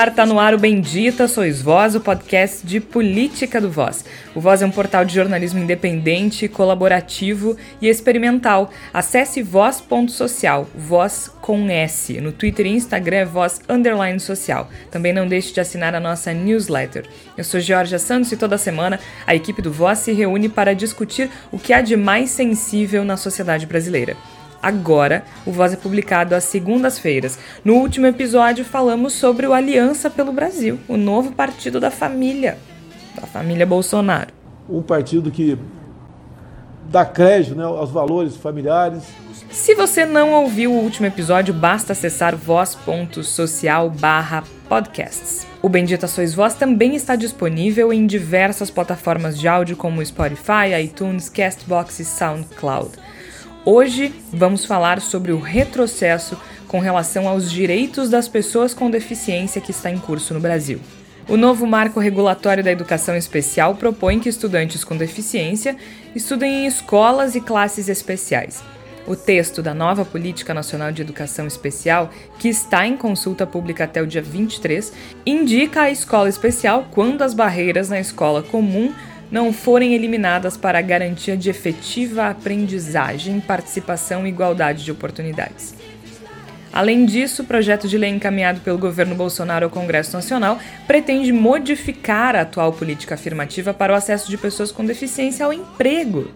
Ar, tá no ar o Bendita Sois Voz, o podcast de política do Voz. O Voz é um portal de jornalismo independente, colaborativo e experimental. Acesse voz.social, voz com S. No Twitter e Instagram é voz underline social. Também não deixe de assinar a nossa newsletter. Eu sou Georgia Santos e toda semana a equipe do Voz se reúne para discutir o que há de mais sensível na sociedade brasileira agora. O Voz é publicado às segundas-feiras. No último episódio, falamos sobre o Aliança pelo Brasil, o novo partido da família, da família Bolsonaro. Um partido que dá crédito né, aos valores familiares. Se você não ouviu o último episódio, basta acessar voz.social podcasts. O Bendita Sois Voz também está disponível em diversas plataformas de áudio como Spotify, iTunes, Castbox e SoundCloud. Hoje vamos falar sobre o retrocesso com relação aos direitos das pessoas com deficiência que está em curso no Brasil. O novo marco regulatório da educação especial propõe que estudantes com deficiência estudem em escolas e classes especiais. O texto da nova Política Nacional de Educação Especial, que está em consulta pública até o dia 23, indica a escola especial quando as barreiras na escola comum não forem eliminadas para garantia de efetiva aprendizagem, participação e igualdade de oportunidades. Além disso, o projeto de lei encaminhado pelo governo Bolsonaro ao Congresso Nacional pretende modificar a atual política afirmativa para o acesso de pessoas com deficiência ao emprego.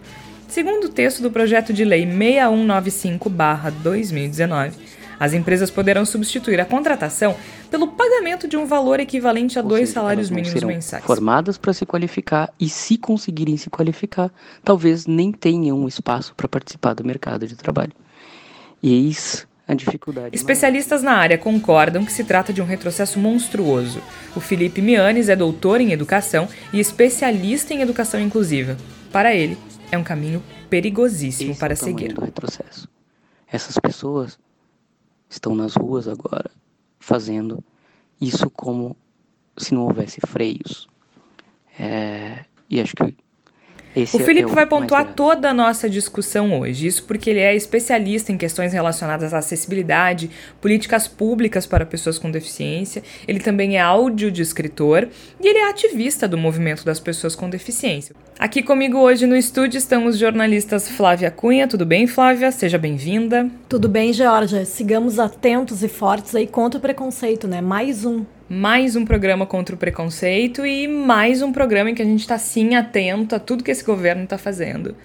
Segundo o texto do projeto de lei 6195-2019, as empresas poderão substituir a contratação pelo pagamento de um valor equivalente a Ou dois seja, salários mínimos mensais. Formadas para se qualificar e, se conseguirem se qualificar, talvez nem tenham espaço para participar do mercado de trabalho. E eis a dificuldade. Especialistas na área concordam que se trata de um retrocesso monstruoso. O Felipe Mianes é doutor em educação e especialista em educação inclusiva. Para ele, é um caminho perigosíssimo Esse para é seguir. Essas pessoas estão nas ruas agora fazendo isso como se não houvesse freios. É, e acho que esse o Felipe é o vai pontuar toda a nossa discussão hoje, isso porque ele é especialista em questões relacionadas à acessibilidade, políticas públicas para pessoas com deficiência, ele também é áudio de escritor e ele é ativista do movimento das pessoas com deficiência. Aqui comigo hoje no estúdio estão os jornalistas Flávia Cunha, tudo bem Flávia? Seja bem-vinda. Tudo bem, Georgia. Sigamos atentos e fortes aí contra o preconceito, né? Mais um mais um programa contra o preconceito e mais um programa em que a gente está sim atento a tudo que esse governo está fazendo.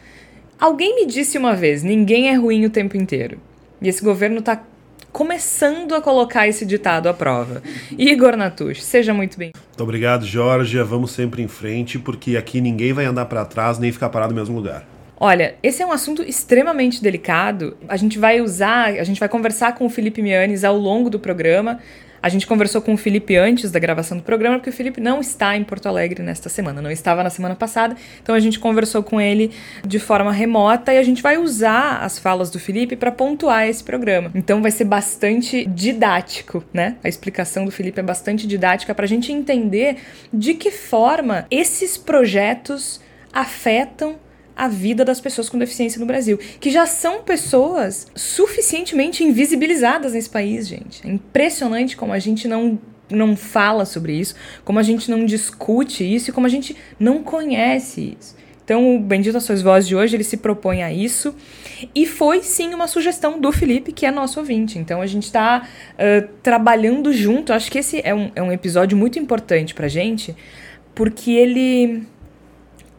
Alguém me disse uma vez: ninguém é ruim o tempo inteiro. E esse governo está começando a colocar esse ditado à prova. Igor Natush, seja muito bem. Muito obrigado, Jorge. Vamos sempre em frente, porque aqui ninguém vai andar para trás nem ficar parado no mesmo lugar. Olha, esse é um assunto extremamente delicado. A gente vai usar, a gente vai conversar com o Felipe Mianes ao longo do programa. A gente conversou com o Felipe antes da gravação do programa, porque o Felipe não está em Porto Alegre nesta semana, não estava na semana passada, então a gente conversou com ele de forma remota e a gente vai usar as falas do Felipe para pontuar esse programa. Então vai ser bastante didático, né? A explicação do Felipe é bastante didática para a gente entender de que forma esses projetos afetam a vida das pessoas com deficiência no Brasil, que já são pessoas suficientemente invisibilizadas nesse país, gente. É impressionante como a gente não não fala sobre isso, como a gente não discute isso e como a gente não conhece isso. Então, o Bendito Sois Voz de hoje, ele se propõe a isso. E foi, sim, uma sugestão do Felipe, que é nosso ouvinte. Então, a gente está uh, trabalhando junto. Acho que esse é um, é um episódio muito importante pra gente, porque ele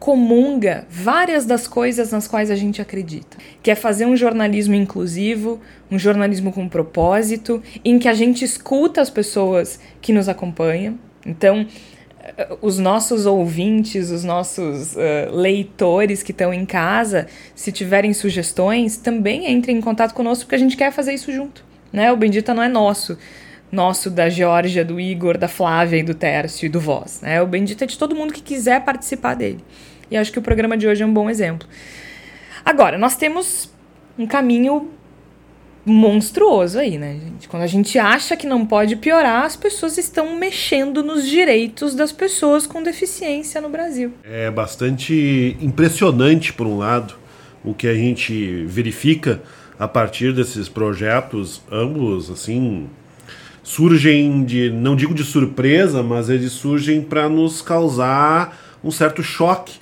comunga várias das coisas nas quais a gente acredita, que é fazer um jornalismo inclusivo, um jornalismo com propósito, em que a gente escuta as pessoas que nos acompanham. Então, eh, os nossos ouvintes, os nossos uh, leitores que estão em casa, se tiverem sugestões, também entrem em contato conosco, porque a gente quer fazer isso junto. Né? O Bendita não é nosso nosso da Georgia, do Igor, da Flávia e do Tércio e do Voz. Né? O Bendito é de todo mundo que quiser participar dele. E acho que o programa de hoje é um bom exemplo. Agora, nós temos um caminho monstruoso aí, né, gente? Quando a gente acha que não pode piorar, as pessoas estão mexendo nos direitos das pessoas com deficiência no Brasil. É bastante impressionante, por um lado, o que a gente verifica a partir desses projetos, ambos, assim, surgem de, não digo de surpresa, mas eles surgem para nos causar um certo choque,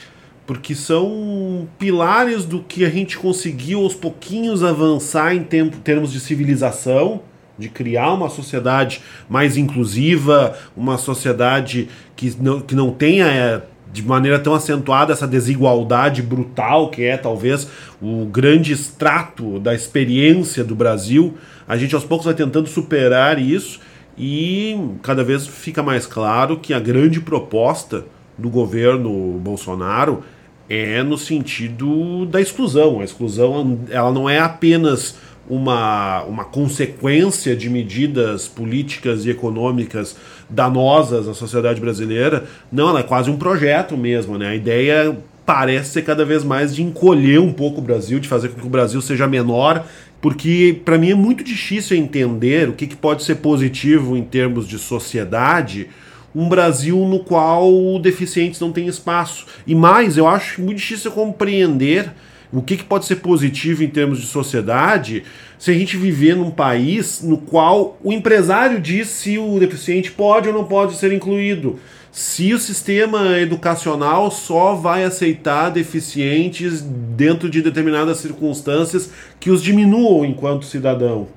porque são pilares do que a gente conseguiu aos pouquinhos avançar em tempo, termos de civilização, de criar uma sociedade mais inclusiva, uma sociedade que não, que não tenha é, de maneira tão acentuada essa desigualdade brutal que é talvez o grande extrato da experiência do Brasil. A gente aos poucos vai tentando superar isso e cada vez fica mais claro que a grande proposta do governo Bolsonaro é no sentido da exclusão. A exclusão ela não é apenas uma, uma consequência de medidas políticas e econômicas danosas à sociedade brasileira. Não, ela é quase um projeto mesmo, né? A ideia parece ser cada vez mais de encolher um pouco o Brasil, de fazer com que o Brasil seja menor, porque para mim é muito difícil entender o que, que pode ser positivo em termos de sociedade um Brasil no qual deficientes não têm espaço. E mais, eu acho muito difícil compreender o que, que pode ser positivo em termos de sociedade se a gente viver num país no qual o empresário diz se o deficiente pode ou não pode ser incluído. Se o sistema educacional só vai aceitar deficientes dentro de determinadas circunstâncias que os diminuam enquanto cidadão.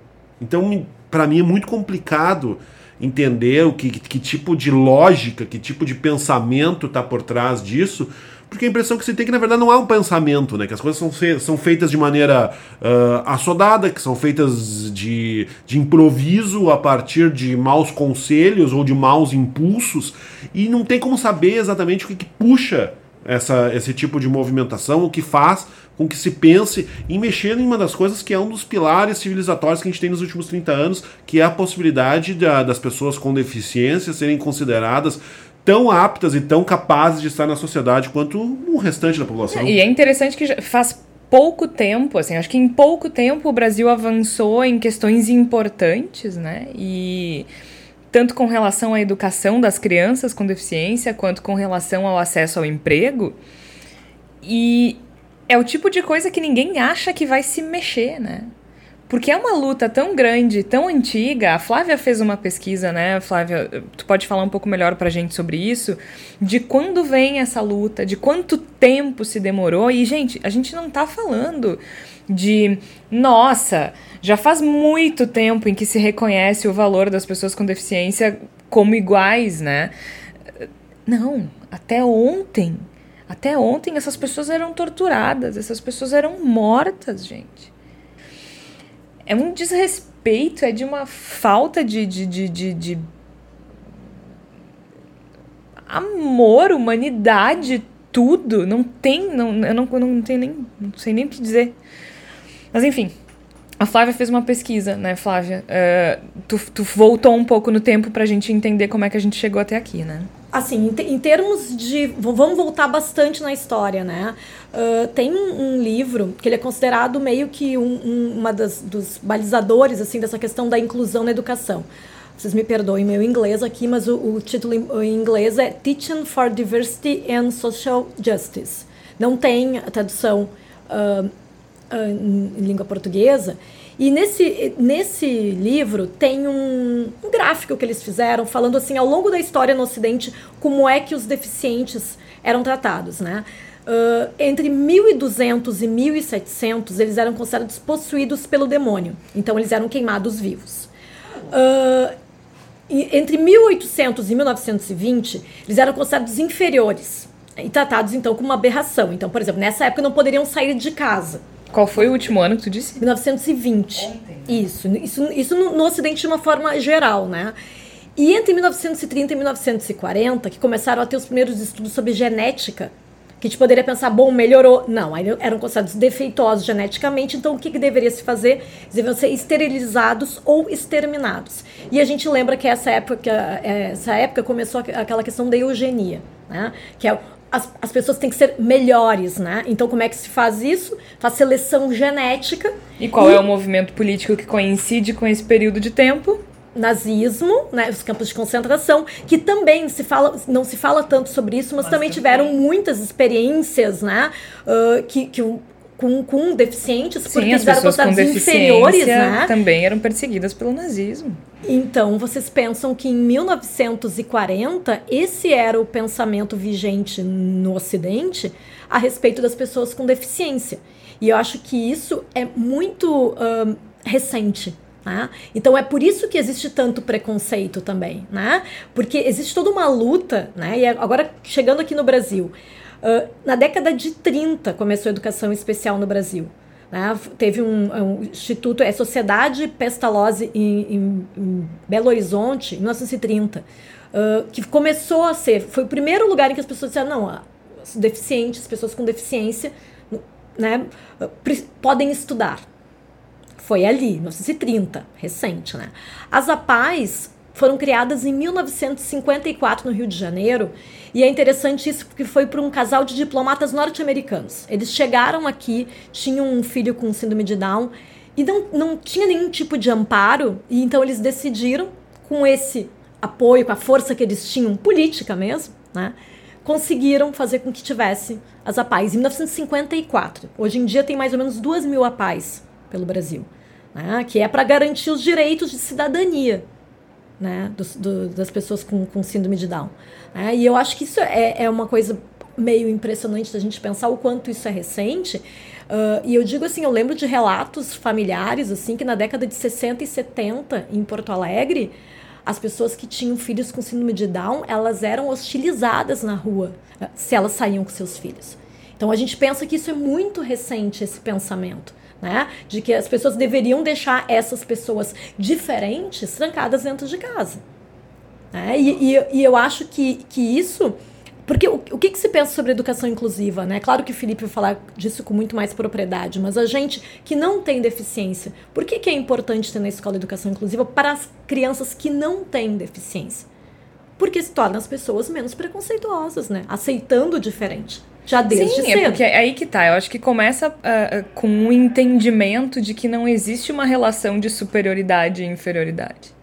Então, para mim é muito complicado entender o que, que tipo de lógica, que tipo de pensamento está por trás disso, porque a impressão que você tem é que, na verdade, não há um pensamento, né? Que as coisas são, são feitas de maneira uh, assodada, que são feitas de, de improviso a partir de maus conselhos ou de maus impulsos, e não tem como saber exatamente o que, que puxa essa, esse tipo de movimentação, o que faz com que se pense em mexer em uma das coisas que é um dos pilares civilizatórios que a gente tem nos últimos 30 anos, que é a possibilidade da, das pessoas com deficiência serem consideradas tão aptas e tão capazes de estar na sociedade quanto o restante da população. E é interessante que faz pouco tempo, assim, acho que em pouco tempo o Brasil avançou em questões importantes, né? E tanto com relação à educação das crianças com deficiência, quanto com relação ao acesso ao emprego. E é o tipo de coisa que ninguém acha que vai se mexer, né? Porque é uma luta tão grande, tão antiga. A Flávia fez uma pesquisa, né? Flávia, tu pode falar um pouco melhor pra gente sobre isso? De quando vem essa luta, de quanto tempo se demorou. E, gente, a gente não tá falando de, nossa, já faz muito tempo em que se reconhece o valor das pessoas com deficiência como iguais, né? Não, até ontem. Até ontem essas pessoas eram torturadas, essas pessoas eram mortas, gente é um desrespeito, é de uma falta de, de, de, de, de amor, humanidade, tudo. Não tem, não, eu não, não tenho nem, não sei nem o que dizer. Mas enfim, a Flávia fez uma pesquisa, né, Flávia? Uh, tu, tu voltou um pouco no tempo pra gente entender como é que a gente chegou até aqui, né? Assim, em, em termos de. Vamos voltar bastante na história, né? Uh, tem um, um, livro que ele é considerado meio que um, um, uma das, dos balizadores assim dessa questão da inclusão na educação. Vocês me perdoem meu inglês aqui, mas o, o título em, inglês é Teaching for Diversity and Social Justice. Não tem a tradução uh, em língua portuguesa. E nesse, nesse livro tem um, um, gráfico que eles fizeram falando assim ao longo da história no Ocidente como é que os deficientes eram tratados, né? Uh, entre 1200 e 1700 eles eram considerados possuídos pelo demônio, então eles eram queimados vivos. Uh, entre 1800 e 1920 eles eram considerados inferiores e tratados então como uma aberração. Então, por exemplo, nessa época não poderiam sair de casa. Qual foi o último ano que tu disse? 1920. Ontem. Isso, isso, isso no, no Ocidente de uma forma geral, né? E entre 1930 e 1940, que começaram a ter os primeiros estudos sobre genética, que a gente poderia pensar, bom, melhorou. Não, eram considerados defeituosos geneticamente, então o que, que deveria se fazer? Eles deveriam ser esterilizados ou exterminados. E a gente lembra que essa época, essa época começou aquela questão da eugenia, né? que é as, as pessoas têm que ser melhores, né? Então, como é que se faz isso? Faz seleção genética. E qual e... é o movimento político que coincide com esse período de tempo? nazismo, né, os campos de concentração, que também se fala, não se fala tanto sobre isso, mas, mas também tiveram muitas experiências, né, uh, que, que com, com deficientes, porque Sim, as eles eram considerados inferiores, né? também eram perseguidas pelo nazismo. Então, vocês pensam que em 1940 esse era o pensamento vigente no Ocidente a respeito das pessoas com deficiência. E eu acho que isso é muito hum, recente. Né? Então é por isso que existe tanto preconceito também, né? Porque existe toda uma luta, né? E agora chegando aqui no Brasil, uh, na década de 30 começou a educação especial no Brasil. Né? Teve um, um, instituto, é Sociedade Pestalozzi em, em, em Belo Horizonte, em 1930, uh, que começou a ser, foi o primeiro lugar em que as pessoas disseram, não, os deficientes, pessoas com deficiência, né, podem estudar. Foi ali, 1930, recente, né? As APAES foram criadas em 1954 no Rio de Janeiro, e é interessante isso porque foi por um casal de diplomatas norte-americanos. Eles chegaram aqui, tinham um filho com síndrome de Down, e não, não tinha nenhum tipo de amparo, e então eles decidiram, com esse apoio, com a força que eles tinham, política mesmo, né? Conseguiram fazer com que tivesse as APAES em 1954. Hoje em dia tem mais ou menos duas mil APAES pelo Brasil, né, que é para garantir os direitos de cidadania né, dos, do, das pessoas com, com síndrome de Down. Né, e eu acho que isso é, é uma coisa meio impressionante da gente pensar o quanto isso é recente. Uh, e eu digo assim, eu lembro de relatos familiares, assim, que na década de 60 e 70, em Porto Alegre, as pessoas que tinham filhos com síndrome de Down, elas eram hostilizadas na rua se elas saíam com seus filhos. Então a gente pensa que isso é muito recente, esse pensamento né? De que as pessoas deveriam deixar essas pessoas diferentes trancadas dentro de casa. Né? E, e, e eu acho que, que isso. Porque o, o que, que, se pensa sobre educação inclusiva, né? Claro que o Felipe vai falar disso com muito mais propriedade, mas a gente que não tem deficiência, por que, que é importante ter na escola educação inclusiva para as crianças que não têm deficiência? Porque se torna as pessoas menos preconceituosas, né? Aceitando o diferente. Já desde Sim, cedo. é porque é aí que tá. Eu acho que começa uh, com um entendimento de que não existe uma relação de superioridade e inferioridade.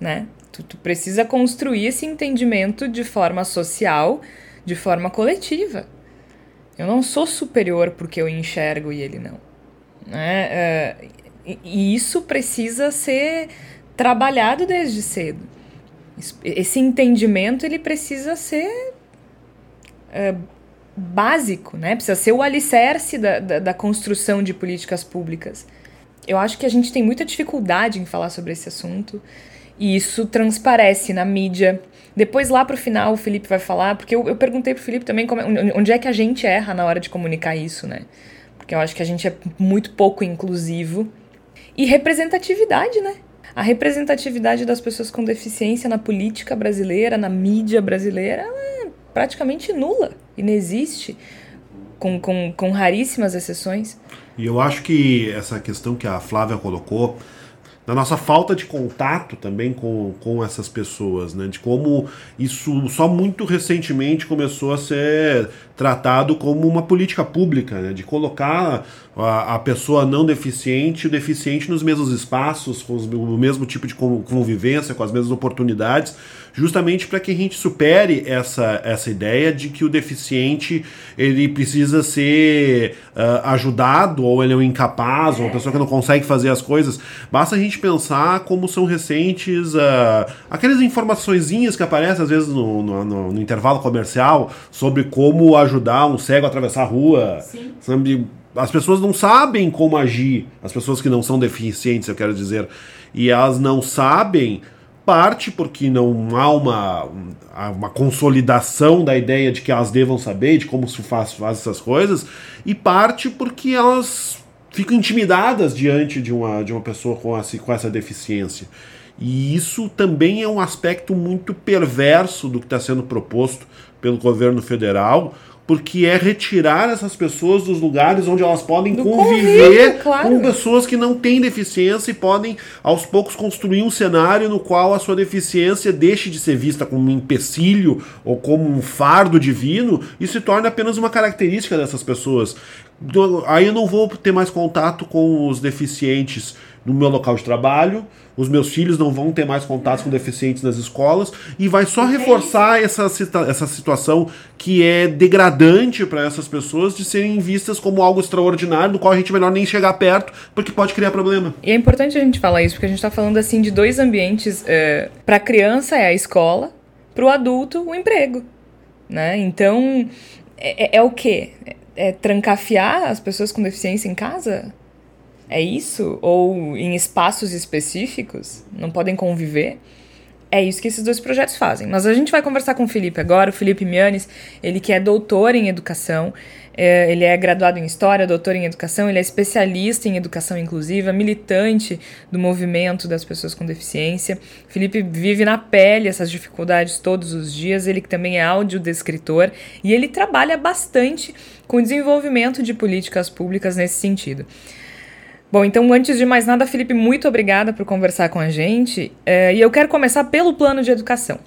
Né? Tu, tu precisa construir esse entendimento de forma social, de forma coletiva. Eu não sou superior porque eu enxergo e ele não. Né? Uh, e, e isso precisa ser trabalhado desde cedo. Esse entendimento ele precisa ser uh, básico, né? Precisa ser o alicerce da, da, da, construção de políticas públicas. Eu acho que a gente tem muita dificuldade em falar sobre esse assunto e isso transparece na mídia. Depois, lá pro final, o Felipe vai falar, porque eu, eu perguntei pro Felipe também como, onde é que a gente erra na hora de comunicar isso, né? Porque eu acho que a gente é muito pouco inclusivo. E representatividade, né? A representatividade das pessoas com deficiência na política brasileira, na mídia brasileira, ela é praticamente nula inexiste, com, com, com raríssimas exceções. E eu acho que essa questão que a Flávia colocou, da nossa falta de contato também com, com essas pessoas, né? De como isso só muito recentemente começou a ser tratado como uma política pública, né? De colocar a, a pessoa não deficiente e o deficiente nos mesmos espaços, com os, o mesmo tipo de convivência, com as mesmas oportunidades, justamente para que a gente supere essa, essa ideia de que o deficiente ele precisa ser uh, ajudado ou ele é um incapaz ou uma pessoa que não consegue fazer as coisas. Basta a gente pensar como são recentes uh, aquelas informaçõezinhas que aparecem às vezes no, no, no, no, intervalo comercial sobre como ajudar um cego a atravessar a rua. Sim. Sabe? As pessoas não sabem como agir, as pessoas que não são deficientes, eu quero dizer. E elas não sabem parte porque não há uma, uma consolidação da ideia de que elas devam saber de como se faz, faz essas coisas, e parte porque elas ficam intimidadas diante de uma, de uma pessoa com essa, com essa deficiência. E isso também é um aspecto muito perverso do que está sendo proposto pelo governo federal, porque é retirar essas pessoas dos lugares onde elas podem Do conviver claro. com pessoas que não têm deficiência e podem, aos poucos, construir um cenário no qual a sua deficiência deixe de ser vista como um empecilho ou como um fardo divino e se torne apenas uma característica dessas pessoas. Então, aí eu não vou ter mais contato com os deficientes no meu local de trabalho, os meus filhos não vão ter mais contatos com deficientes nas escolas e vai só reforçar essa, essa situação que é degradante para essas pessoas de serem vistas como algo extraordinário, do qual a gente é melhor nem chegar perto, porque pode criar problema. E é importante a gente falar isso, porque a gente está falando assim de dois ambientes. É, para a criança é a escola, para o adulto o emprego. Né? Então, é, é, é o quê? É, é trancafiar as pessoas com deficiência em casa? É isso? Ou em espaços específicos? Não podem conviver? É isso que esses dois projetos fazem. Mas a gente vai conversar com o Felipe agora, o Felipe Mianes, ele que é doutor em educação, é, ele é graduado em História, doutor em Educação, ele é especialista em Educação Inclusiva, militante do movimento das pessoas com deficiência. Felipe vive na pele essas dificuldades todos os dias, ele que também é audiodescritor e ele trabalha bastante com o desenvolvimento de políticas públicas nesse sentido. Bom, então antes de mais nada, Felipe, muito obrigada por conversar com a gente. É, e eu quero começar pelo plano de educação.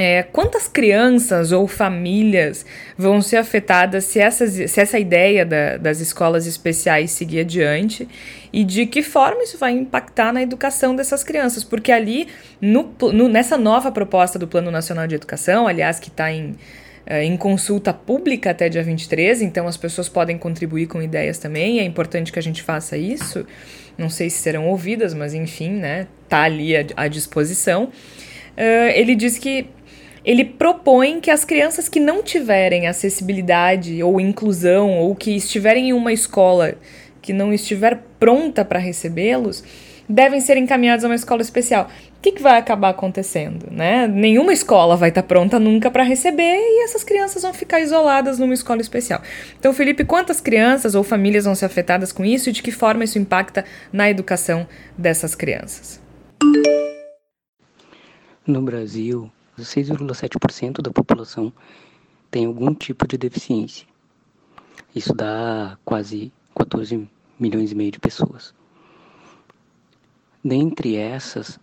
É, quantas crianças ou famílias vão ser afetadas se, essas, se essa ideia da, das escolas especiais seguir adiante e de que forma isso vai impactar na educação dessas crianças? Porque ali, no, no, nessa nova proposta do Plano Nacional de Educação, aliás, que está em em consulta pública até dia 23, então as pessoas podem contribuir com ideias também, é importante que a gente faça isso. Não sei se serão ouvidas, mas enfim, né? Tá ali à, disposição. Uh, ele diz que ele propõe que as crianças que não tiverem acessibilidade ou inclusão ou que estiverem em uma escola que não estiver pronta para recebê-los, devem ser encaminhados a uma escola especial. O que, que vai acabar acontecendo? Né? Nenhuma escola vai estar tá pronta nunca para receber e essas crianças vão ficar isoladas numa escola especial. Então, Felipe, quantas crianças ou famílias vão ser afetadas com isso e de que forma isso impacta na educação dessas crianças? No Brasil, 6,7% da população tem algum tipo de deficiência. Isso dá quase 14 milhões e meio de pessoas. Dentre essas,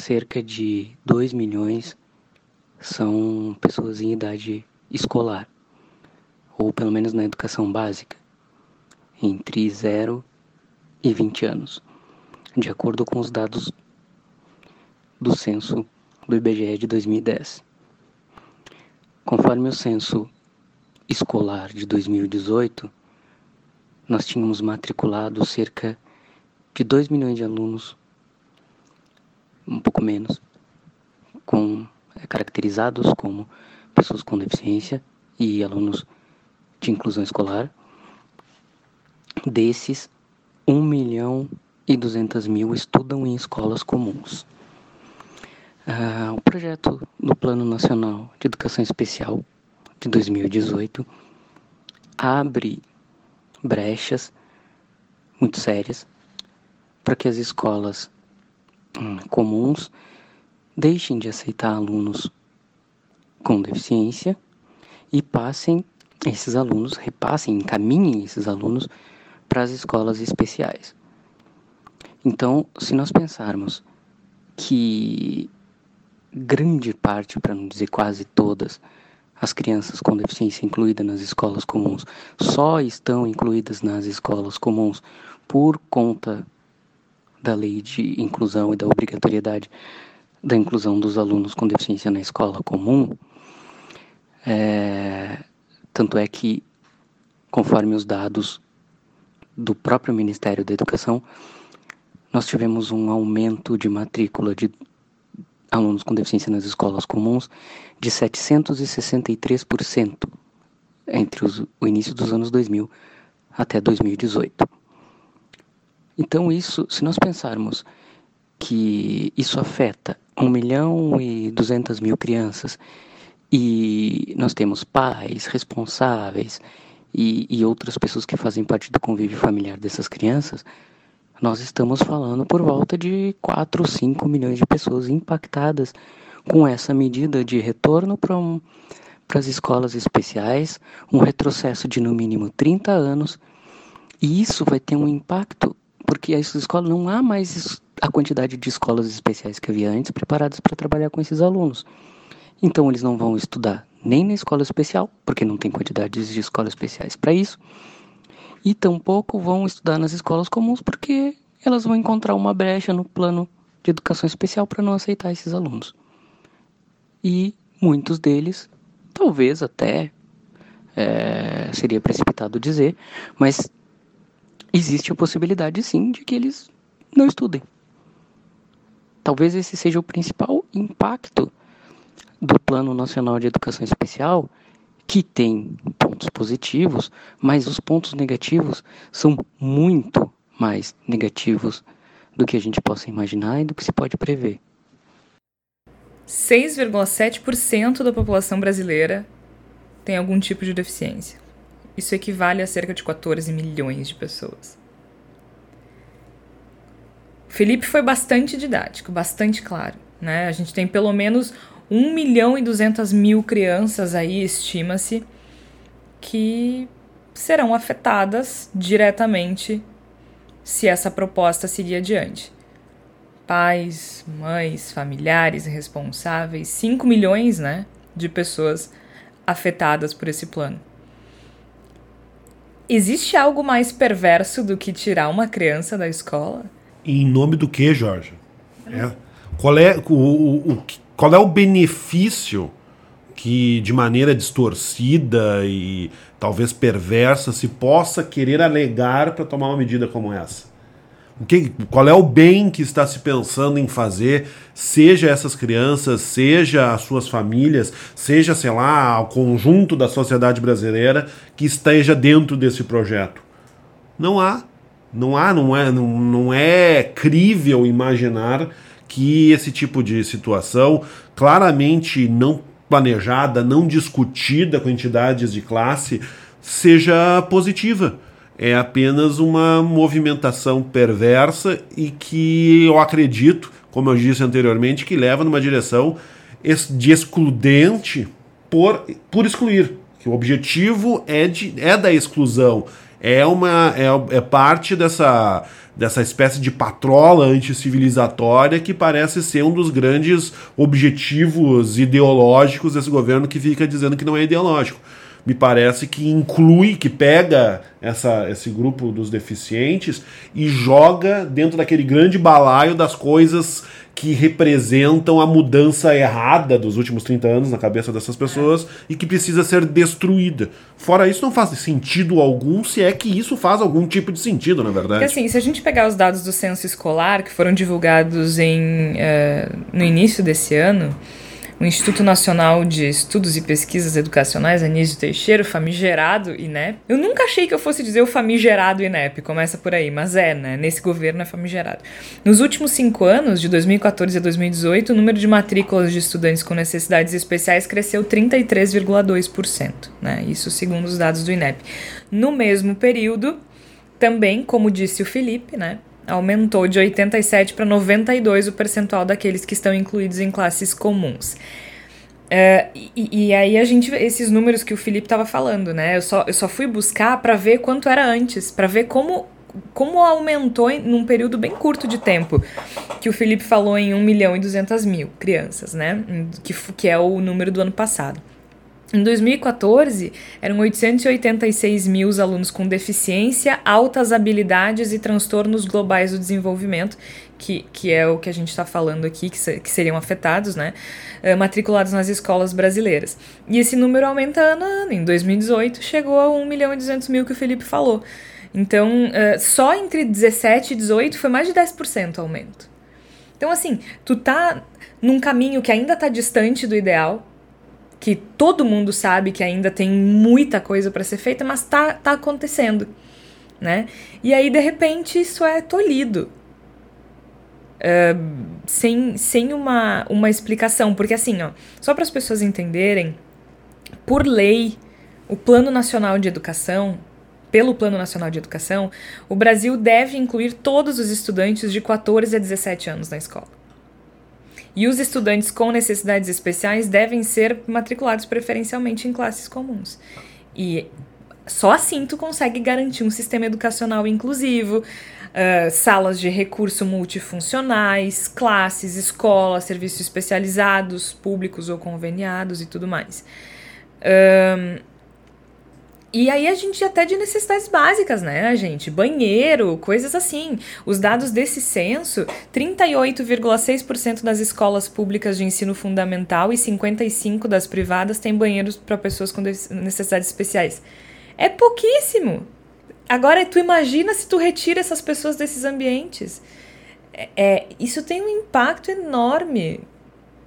cerca de 2 milhões são pessoas em idade escolar, ou pelo menos na educação básica, entre 0 e 20 anos, de acordo com os dados do censo do IBGE de 2010. Conforme o censo escolar de 2018, nós tínhamos matriculado cerca de 2 milhões de alunos, um pouco menos, com, é, caracterizados como pessoas com deficiência e alunos de inclusão escolar. Desses, 1 milhão e 200 mil estudam em escolas comuns. Ah, o projeto do Plano Nacional de Educação Especial de 2018 abre brechas muito sérias para que as escolas comuns deixem de aceitar alunos com deficiência e passem esses alunos, repassem, encaminhem esses alunos para as escolas especiais. Então, se nós pensarmos que grande parte, para não dizer quase todas, as crianças com deficiência incluídas nas escolas comuns só estão incluídas nas escolas comuns por conta da lei de inclusão e da obrigatoriedade da inclusão dos alunos com deficiência na escola comum, é, tanto é que, conforme os dados do próprio Ministério da Educação, nós tivemos um aumento de matrícula de alunos com deficiência nas escolas comuns de 763% entre os, o início dos anos 2000 até 2018. Então, isso, se nós pensarmos que isso afeta 1 milhão e 200 mil crianças e nós temos pais responsáveis e, e outras pessoas que fazem parte do convívio familiar dessas crianças, nós estamos falando por volta de 4 ou 5 milhões de pessoas impactadas com essa medida de retorno para um, as escolas especiais, um retrocesso de no mínimo 30 anos, e isso vai ter um impacto porque essa escola não há mais a quantidade de escolas especiais que havia antes preparadas para trabalhar com esses alunos. Então eles não vão estudar nem na escola especial, porque não tem quantidades de escolas especiais para isso, e tampouco vão estudar nas escolas comuns, porque elas vão encontrar uma brecha no plano de educação especial para não aceitar esses alunos. E muitos deles, talvez até é, seria precipitado dizer, mas existe a possibilidade sim de que eles não estudem. Talvez esse seja o principal impacto do Plano Nacional de Educação Especial, que tem pontos positivos, mas os pontos negativos são muito mais negativos do que a gente possa imaginar e do que se pode prever. 6,7% da população brasileira tem algum tipo de deficiência. Isso equivale a cerca de 14 milhões de pessoas. Felipe foi bastante didático, bastante claro. Né? A gente tem pelo menos 1 milhão e 200 mil crianças aí, estima-se, que serão afetadas diretamente se essa proposta seguir adiante. Pais, mães, familiares responsáveis, 5 milhões né, de pessoas afetadas por esse plano. Existe algo mais perverso do que tirar uma criança da escola? Em nome do que, Jorge? É. Qual, é, o, o, o, qual é o benefício que, de maneira distorcida e talvez perversa, se possa querer alegar para tomar uma medida como essa? Qual é o bem que está se pensando em fazer, seja essas crianças, seja as suas famílias, seja, sei lá, o conjunto da sociedade brasileira que esteja dentro desse projeto? Não há. Não há, não é, não, não é crível imaginar que esse tipo de situação, claramente não planejada, não discutida com entidades de classe, seja positiva é apenas uma movimentação perversa e que eu acredito, como eu disse anteriormente, que leva numa direção de excludente por, por excluir. Que o objetivo é, de, é da exclusão. É, uma, é, é parte dessa, dessa espécie de patrola anticivilizatória que parece ser um dos grandes objetivos ideológicos desse governo que fica dizendo que não é ideológico me parece que inclui, que pega essa, esse grupo dos deficientes e joga dentro daquele grande balaio das coisas que representam a mudança errada dos últimos 30 anos na cabeça dessas pessoas e que precisa ser destruída. Fora isso, não faz sentido algum, se é que isso faz algum tipo de sentido, na verdade. Porque assim, se a gente pegar os dados do censo escolar, que foram divulgados em, uh, no início desse ano, o Instituto Nacional de Estudos e Pesquisas Educacionais, Anísio Teixeira, famigerado INEP. Eu nunca achei que eu fosse dizer o famigerado INEP, começa por aí, mas é, né? Nesse governo é famigerado. Nos últimos cinco anos, de 2014 a 2018, o número de matrículas de estudantes com necessidades especiais cresceu 33,2%, né? Isso segundo os dados do INEP. No mesmo período, também, como disse o Felipe, né? Aumentou de 87 para 92 o percentual daqueles que estão incluídos em classes comuns. Uh, e, e, aí a gente esses números que o Felipe estava falando, né? Eu só, eu só fui buscar para ver quanto era antes, para ver como como aumentou em, num período bem curto de tempo, que o Felipe falou em 1 milhão e 200 mil crianças, né? Que, que é o número do ano passado. Em 2014, eram 886 mil alunos com deficiência, altas habilidades e transtornos globais do desenvolvimento, que, que é o que a gente está falando aqui, que, que seriam afetados, né? Uh, matriculados nas escolas brasileiras. E esse número aumenta ano a ano. Em 2018, chegou a 1 milhão e 200 mil que o Felipe falou. Então, uh, só entre 17 e 18 foi mais de 10% aumento. Então, assim, tu tá num caminho que ainda tá distante do ideal, que todo mundo sabe que ainda tem muita coisa para ser feita, mas tá, tá acontecendo, né? E aí, de repente, isso é tolhido. Uh, sem, sem uma, uma explicação. Porque assim, ó, só para as pessoas entenderem, por lei, o Plano Nacional de Educação, pelo Plano Nacional de Educação, o Brasil deve incluir todos os estudantes de 14 a 17 anos na escola. E os estudantes com necessidades especiais devem ser matriculados preferencialmente em classes comuns. E só assim tu consegue garantir um sistema educacional inclusivo, uh, salas de recurso multifuncionais, classes, escolas, serviços especializados, públicos ou conveniados e tudo mais. Um, E aí a gente até de necessidades básicas, né, gente? Banheiro, coisas assim. Os dados desse censo, 38,6% das escolas públicas de ensino fundamental e 55 das privadas têm banheiros para pessoas com necessidades especiais. É pouquíssimo. Agora tu imagina se tu retira essas pessoas desses ambientes. É, é isso tem um impacto enorme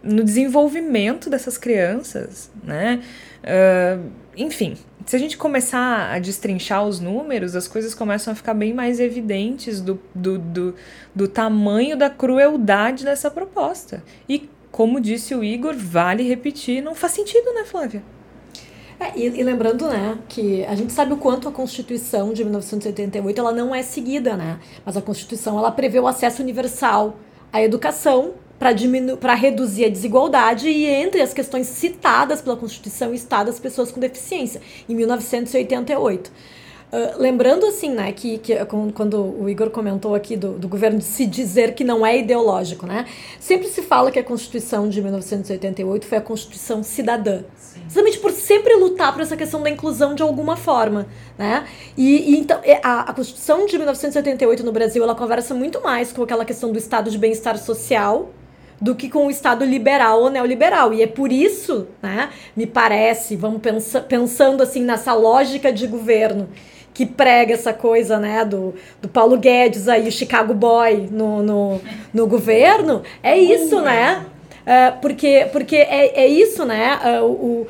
no desenvolvimento dessas crianças, né? Uh, enfim, se a gente começar a destrinchar os números, as coisas começam a ficar bem mais evidentes do, do, do, do tamanho da crueldade dessa proposta. E, como disse o Igor, vale repetir, não faz sentido, né, Flávia? É, e, e, lembrando, né, que a gente sabe o quanto a Constituição de 1988 ela não é seguida, né? Mas a Constituição ela prevê o acesso universal à educação para reduzir a desigualdade e entre as questões citadas pela Constituição está das pessoas com deficiência, em 1988. Uh, lembrando assim, né, que, que quando o Igor comentou aqui do, do governo se dizer que não é ideológico, né, sempre se fala que a Constituição de 1988 foi a Constituição cidadã. Sim. Justamente por sempre lutar por essa questão da inclusão de alguma forma, né? E, e então a, a, Constituição de 1988 no Brasil ela conversa muito mais com aquela questão do estado de bem-estar social, do que com o Estado liberal ou neoliberal. E é por isso, né, me parece, vamos pensa, pensando assim nessa lógica de governo que prega essa coisa, né, do, do Paulo Guedes aí, o Chicago Boy no, no, no governo, é isso, né? É, porque porque é, é isso, né? É, o, o,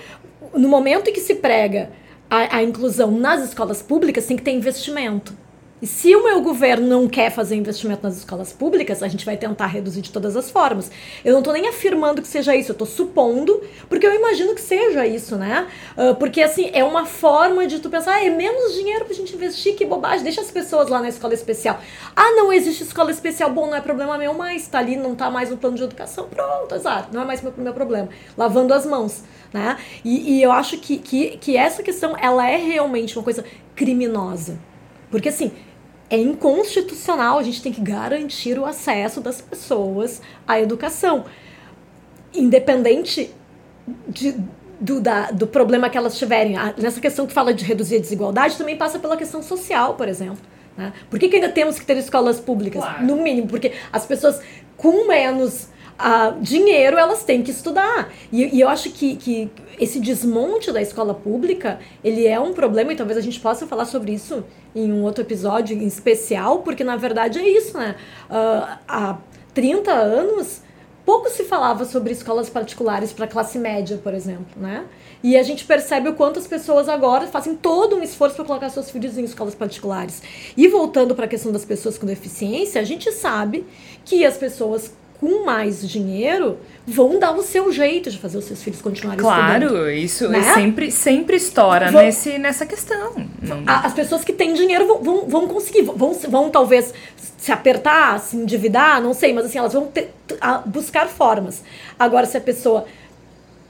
no momento em que se prega a, a inclusão nas escolas públicas, tem que ter investimento. E se o meu governo não quer fazer investimento nas escolas públicas, a gente vai tentar reduzir de todas as formas. Eu não estou nem afirmando que seja isso, eu estou supondo, porque eu imagino que seja isso, né? Uh, porque, assim, é uma forma de tu pensar, ah, é menos dinheiro pra gente investir, que bobagem, deixa as pessoas lá na escola especial. Ah, não existe escola especial, bom, não é problema meu mais, tá ali, não tá mais no plano de educação, pronto, exato, não é mais meu, meu problema. Lavando as mãos, né? E, e eu acho que, que, que essa questão, ela é realmente uma coisa criminosa. Porque, assim, é inconstitucional, a gente tem que garantir o acesso das pessoas à educação. Independente de, do, da, do problema que elas tiverem. Nessa questão que fala de reduzir a desigualdade, também passa pela questão social, por exemplo. Né? Por que, que ainda temos que ter escolas públicas? Claro. No mínimo, porque as pessoas com menos dinheiro elas têm que estudar. E, e, eu acho que, que esse desmonte da escola pública, ele é um problema, e talvez a gente possa falar sobre isso em um outro episódio em especial, porque na verdade é isso, né? Uh, há 30 anos, pouco se falava sobre escolas particulares para classe média, por exemplo, né? E a gente percebe o quanto as pessoas agora fazem todo um esforço para colocar seus filhos em escolas particulares. E voltando para a questão das pessoas com deficiência, a gente sabe que as pessoas com mais dinheiro vão dar o seu jeito de fazer os seus filhos continuarem claro, estudando. Claro, isso né? sempre, sempre estoura vão, nesse, nessa questão. Não... As pessoas que têm dinheiro vão, vão, vão conseguir, vão, vão talvez se apertar, se endividar, não sei, mas assim, elas vão ter, buscar formas. Agora, se a pessoa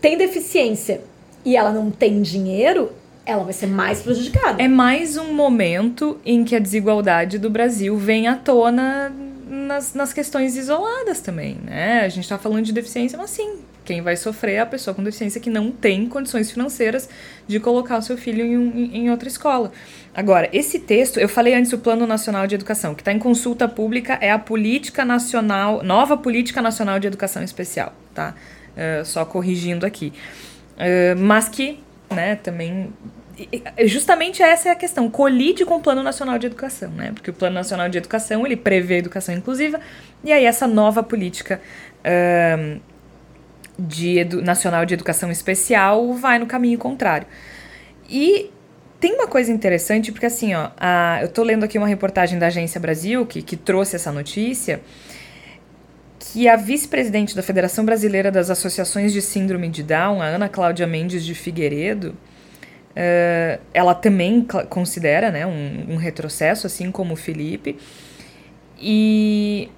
tem deficiência e ela não tem dinheiro, ela vai ser mais prejudicada. É mais um momento em que a desigualdade do Brasil vem à tona nas, nas questões isoladas também, né? A gente está falando de deficiência, mas sim, quem vai sofrer é a pessoa com deficiência que não tem condições financeiras de colocar o seu filho em, um, em outra escola. Agora, esse texto, eu falei antes o Plano Nacional de Educação, que está em consulta pública, é a Política Nacional, nova Política Nacional de Educação Especial, tá? Uh, só corrigindo aqui. Uh, mas que, né, também justamente essa é a questão, colide com o Plano Nacional de Educação, né? Porque o Plano Nacional de Educação, ele prevê educação inclusiva, e aí essa nova política uh, de nacional de educação especial vai no caminho contrário. E tem uma coisa interessante, porque assim, ó, a, eu tô lendo aqui uma reportagem da Agência Brasil, que, que trouxe essa notícia, que a vice-presidente da Federação Brasileira das Associações de Síndrome de Down, a Ana Cláudia Mendes de Figueiredo, Uh, ela também considera né, um, um, retrocesso, assim como o Felipe. E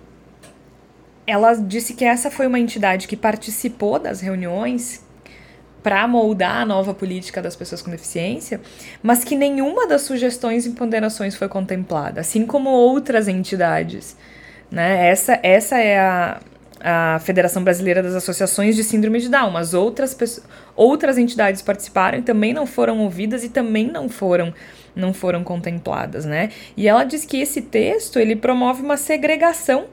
ela disse que essa foi uma entidade que participou das reuniões para moldar a nova política das pessoas com deficiência, mas que nenhuma das sugestões e ponderações foi contemplada, assim como outras entidades. Né? Essa, essa é a, a Federação Brasileira das Associações de Síndrome de Down, mas outras, outras entidades participaram e também não foram ouvidas e também não foram não foram contempladas, né? E ela diz que esse texto ele promove uma segregação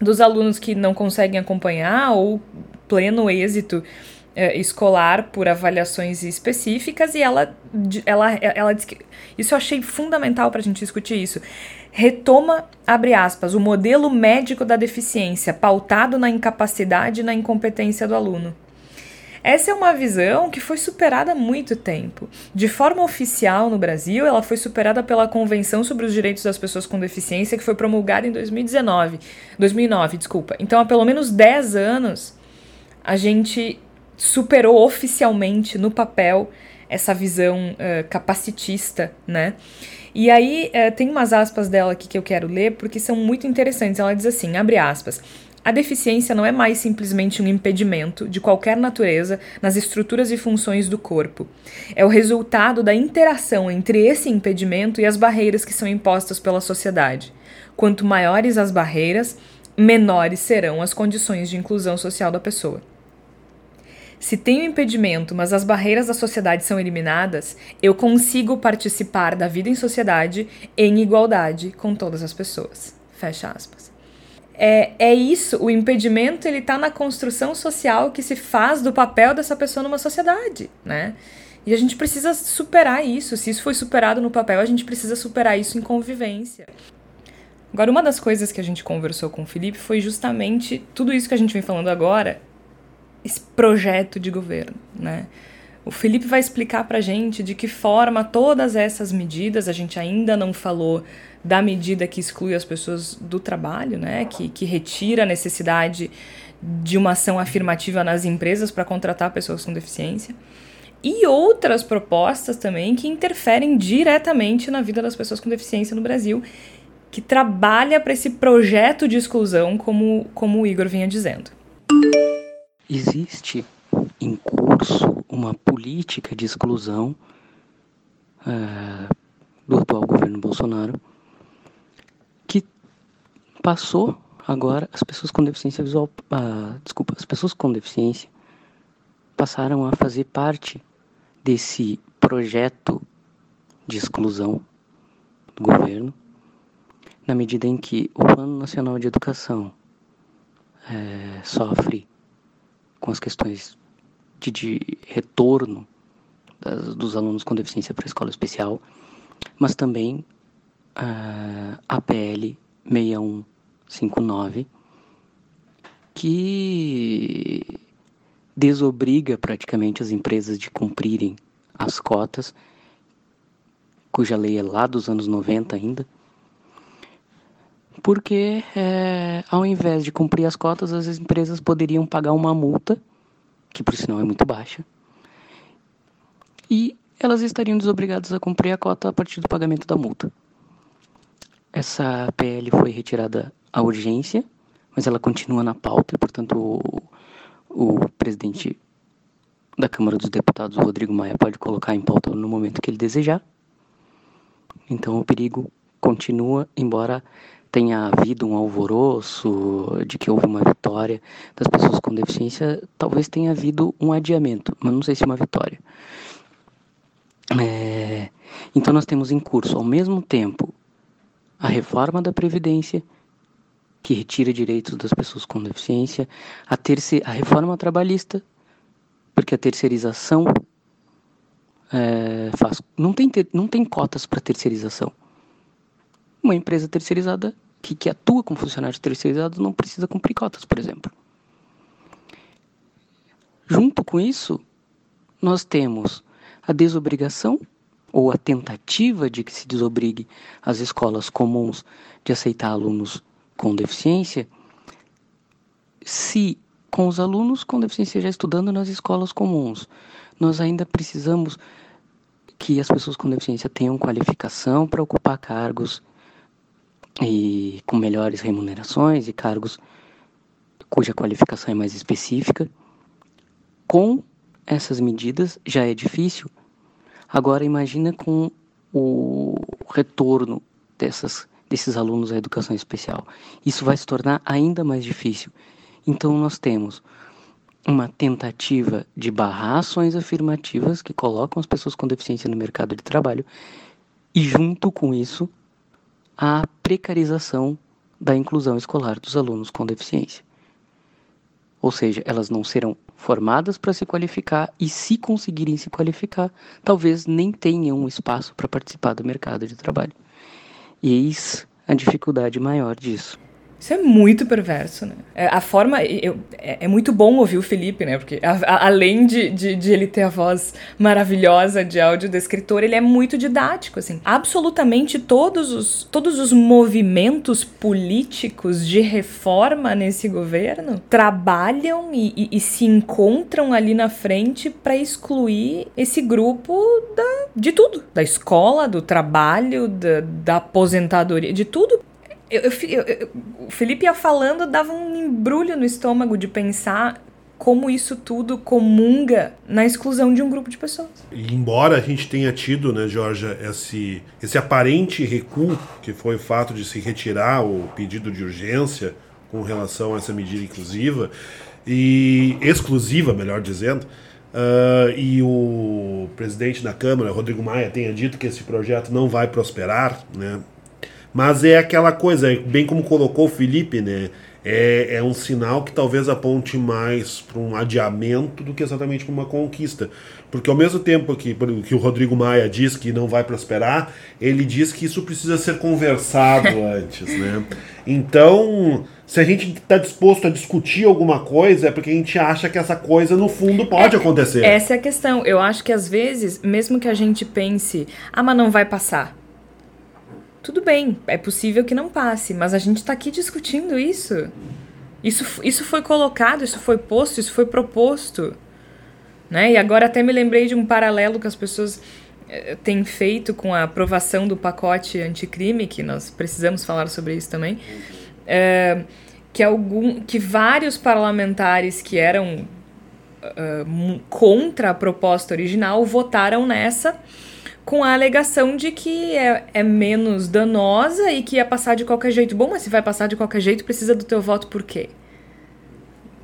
dos alunos que não conseguem acompanhar ou pleno êxito eh, escolar por avaliações específicas e ela, ela, ela diz que isso eu achei fundamental para a gente discutir isso retoma, abre aspas, o modelo médico da deficiência, pautado na incapacidade e na incompetência do aluno. Essa é uma visão que foi superada há muito tempo. De forma oficial no Brasil, ela foi superada pela Convenção sobre os Direitos das Pessoas com Deficiência, que foi promulgada em 2019, 2009, desculpa. Então, há pelo menos 10 anos, a gente superou oficialmente no papel essa visão uh, capacitista, né? E aí é, tem umas aspas dela aqui que eu quero ler porque são muito interessantes. Ela diz assim, abre aspas. A deficiência não é mais simplesmente um impedimento de qualquer natureza nas estruturas e funções do corpo. É o resultado da interação entre esse impedimento e as barreiras que são impostas pela sociedade. Quanto maiores as barreiras, menores serão as condições de inclusão social da pessoa. Se tenho impedimento, mas as barreiras da sociedade são eliminadas, eu consigo participar da vida em sociedade em igualdade com todas as pessoas. Fecha aspas. É, é isso, o impedimento ele está na construção social que se faz do papel dessa pessoa numa sociedade, né? E a gente precisa superar isso. Se isso foi superado no papel, a gente precisa superar isso em convivência. Agora, uma das coisas que a gente conversou com o Felipe foi justamente tudo isso que a gente vem falando agora esse projeto de governo, né? O Felipe vai explicar para a gente de que forma todas essas medidas, a gente ainda não falou da medida que exclui as pessoas do trabalho, né? Que, que retira a necessidade de uma ação afirmativa nas empresas para contratar pessoas com deficiência. E outras propostas também que interferem diretamente na vida das pessoas com deficiência no Brasil, que trabalha para esse projeto de exclusão, como, como o Igor vinha dizendo. Existe em curso uma política de exclusão uh, do atual governo Bolsonaro que passou agora as pessoas com deficiência visual, uh, desculpa, as pessoas com deficiência passaram a fazer parte desse projeto de exclusão do governo, na medida em que o Plano Nacional de Educação é, sofre com as questões de, de retorno das, dos alunos com deficiência para a escola especial, mas também uh, a PL 6159, que desobriga praticamente as empresas de cumprirem as cotas, cuja lei é lá dos anos 90 ainda, porque é, ao invés de cumprir as cotas, as empresas poderiam pagar uma multa, que por sinal é muito baixa, e elas estariam desobrigadas a cumprir a cota a partir do pagamento da multa. Essa PL foi retirada à urgência, mas ela continua na pauta e, portanto, o, o presidente da Câmara dos Deputados, Rodrigo Maia, pode colocar em pauta no momento que ele desejar. Então o perigo continua, embora tenha havido um alvoroço de que houve uma vitória das pessoas com deficiência, talvez tenha havido um adiamento, mas não sei se uma vitória. É, então nós temos em curso, ao mesmo tempo, a reforma da Previdência, que retira direitos das pessoas com deficiência, a, terce, a reforma trabalhista, porque a terceirização é, faz, não, tem, não tem cotas para terceirização. Uma empresa terceirizada que, que atua com funcionários terceirizados não precisa cumprir cotas, por exemplo. Junto com isso, nós temos a desobrigação ou a tentativa de que se desobrigue as escolas comuns de aceitar alunos com deficiência, se com os alunos com deficiência já estudando nas escolas comuns, nós ainda precisamos que as pessoas com deficiência tenham qualificação para ocupar cargos e com melhores remunerações e cargos cuja qualificação é mais específica. Com essas medidas já é difícil. Agora imagina com o retorno dessas, desses alunos à educação especial. Isso vai se tornar ainda mais difícil. Então nós temos uma tentativa de barrar ações afirmativas que colocam as pessoas com deficiência no mercado de trabalho e junto com isso a precarização da inclusão escolar dos alunos com deficiência. Ou seja, elas não serão formadas para se qualificar e, se conseguirem se qualificar, talvez nem tenham espaço para participar do mercado de trabalho. E eis a dificuldade maior disso. Isso é muito perverso, né? É, a forma. Eu, é, é, muito bom ouvir o Felipe, né? Porque a, a, além de, de, de, ele ter a voz maravilhosa de audiodescritor, ele é muito didático, assim. Absolutamente todos os, todos os movimentos políticos de reforma nesse governo trabalham e, e, e se encontram ali na frente para excluir esse grupo da, de tudo: da escola, do trabalho, da, da aposentadoria, de tudo eu, eu, eu, o Felipe ia falando, dava um embrulho no estômago de pensar como isso tudo comunga na exclusão de um grupo de pessoas. E embora a gente tenha tido, né, Georgia, esse, esse aparente recuo, que foi o fato de se retirar o pedido de urgência com relação a essa medida inclusiva, e exclusiva, melhor dizendo, uh, e o presidente da Câmara, Rodrigo Maia, tenha dito que esse projeto não vai prosperar, né, mas é aquela coisa, bem como colocou o Felipe, né? É, é um sinal que talvez aponte mais para um adiamento do que exatamente para uma conquista. Porque ao mesmo tempo que, que o Rodrigo Maia diz que não vai prosperar, ele diz que isso precisa ser conversado antes, né? Então, se a gente está disposto a discutir alguma coisa, é porque a gente acha que essa coisa, no fundo, pode é, acontecer. Essa é a questão. Eu acho que às vezes, mesmo que a gente pense, ah, mas não vai passar tudo bem, é possível que não passe, mas a gente está aqui discutindo isso. Isso, isso foi colocado, isso foi posto, isso foi proposto. Né? E agora até me lembrei de um paralelo que as pessoas eh, têm feito com a aprovação do pacote anticrime, que nós precisamos falar sobre isso também. É, que, algum, que vários parlamentares que eram uh, contra a proposta original votaram nessa com a alegação de que é, é menos danosa e que ia passar de qualquer jeito. Bom, mas se vai passar de qualquer jeito, precisa do teu voto por quê?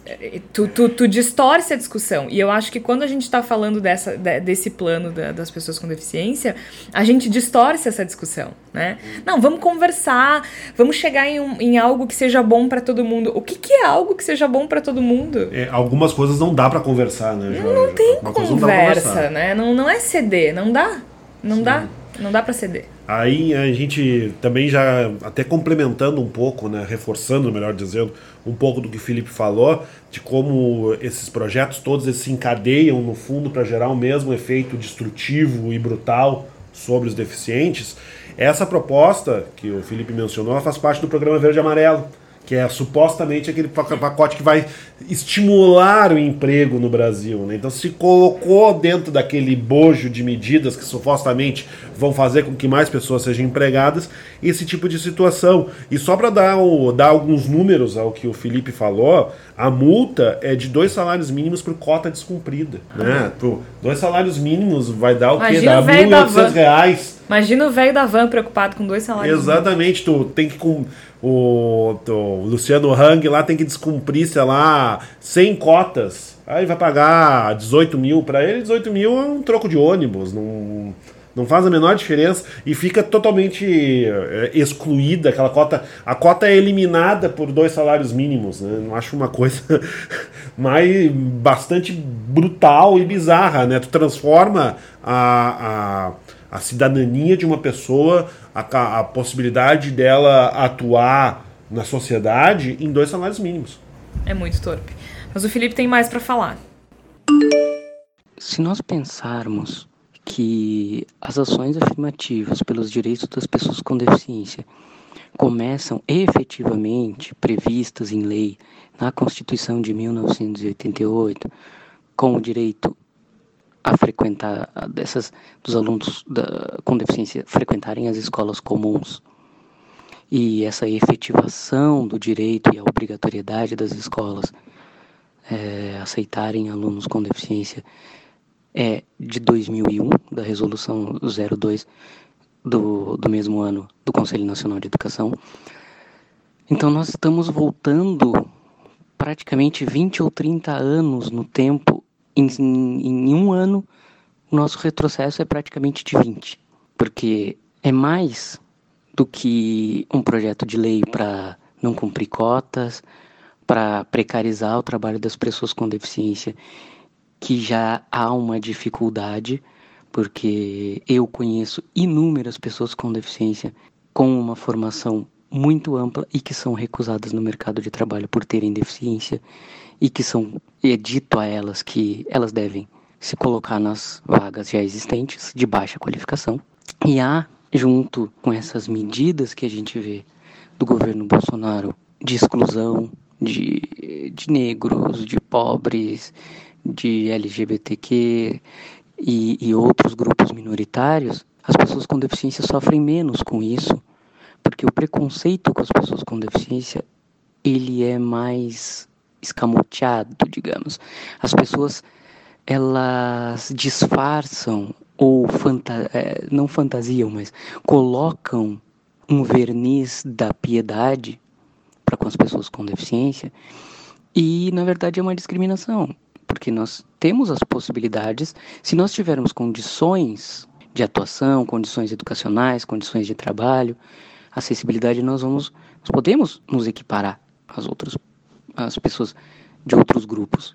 É, tu, tu, tu distorce a discussão. E eu acho que quando a gente está falando dessa, desse plano da, das pessoas com deficiência, a gente distorce essa discussão, né? Não, vamos conversar, vamos chegar em, um, em algo que seja bom para todo mundo. O que, que é algo que seja bom para todo mundo? É, algumas coisas não dá para conversar, né, Jorge? Não, não tem conversa, né? Não, não é ceder, não dá. Não Sim. dá, não dá para ceder. Aí a gente também já, até complementando um pouco, né, reforçando, melhor dizendo, um pouco do que o Felipe falou, de como esses projetos todos eles se encadeiam no fundo para gerar o mesmo efeito destrutivo e brutal sobre os deficientes. Essa proposta que o Felipe mencionou faz parte do programa Verde e Amarelo que é supostamente aquele pacote que vai estimular o emprego no Brasil. Né? Então se colocou dentro daquele bojo de medidas que supostamente vão fazer com que mais pessoas sejam empregadas esse tipo de situação. E só para dar, dar alguns números ao que o Felipe falou, a multa é de dois salários mínimos por cota descumprida. Né? Por dois salários mínimos vai dar o quê? Dá 1.800 reais. Imagina o velho da van preocupado com dois salários Exatamente, mínimos. tu tem que com o, o Luciano Hang lá tem que descumprir, sei lá, 100 cotas. Aí vai pagar 18 mil para ele, 18 mil é um troco de ônibus, não, não faz a menor diferença e fica totalmente é, excluída aquela cota. A cota é eliminada por dois salários mínimos, né? Não acho uma coisa mais bastante brutal e bizarra, né? Tu transforma a, a, a cidadania de uma pessoa a, a possibilidade dela atuar na sociedade em dois salários mínimos. É muito torpe. Mas o Felipe tem mais para falar. Se nós pensarmos que as ações afirmativas pelos direitos das pessoas com deficiência começam efetivamente previstas em lei na Constituição de 1988, com o direito a frequentar dessas dos alunos da, com deficiência frequentarem as escolas comuns. E essa efetivação do direito e a obrigatoriedade das escolas é, aceitarem alunos com deficiência é de 2001 da resolução 02 do, do mesmo ano do Conselho Nacional de Educação então nós estamos voltando praticamente 20 ou 30 anos no tempo, em, em, em um ano, nosso retrocesso é praticamente de 20. Porque é mais do que um projeto de lei para não cumprir cotas, para precarizar o trabalho das pessoas com deficiência, que já há uma dificuldade, porque eu conheço inúmeras pessoas com deficiência com uma formação muito ampla e que são recusadas no mercado de trabalho por terem deficiência e que são é dito a elas que elas devem se colocar nas vagas já existentes de baixa qualificação. E há, junto com essas medidas que a gente vê do governo Bolsonaro de exclusão de, de negros, de pobres, de LGBTQ e, e outros grupos minoritários, as pessoas com deficiência sofrem menos com isso porque o preconceito com as pessoas com deficiência ele é mais escamoteado, digamos. As pessoas elas disfarçam ou fanta é, não fantasiam, mas colocam um verniz da piedade para com as pessoas com deficiência e na verdade é uma discriminação, porque nós temos as possibilidades, se nós tivermos condições de atuação, condições educacionais, condições de trabalho, acessibilidade nós vamos nós podemos nos equiparar às outras às pessoas de outros grupos.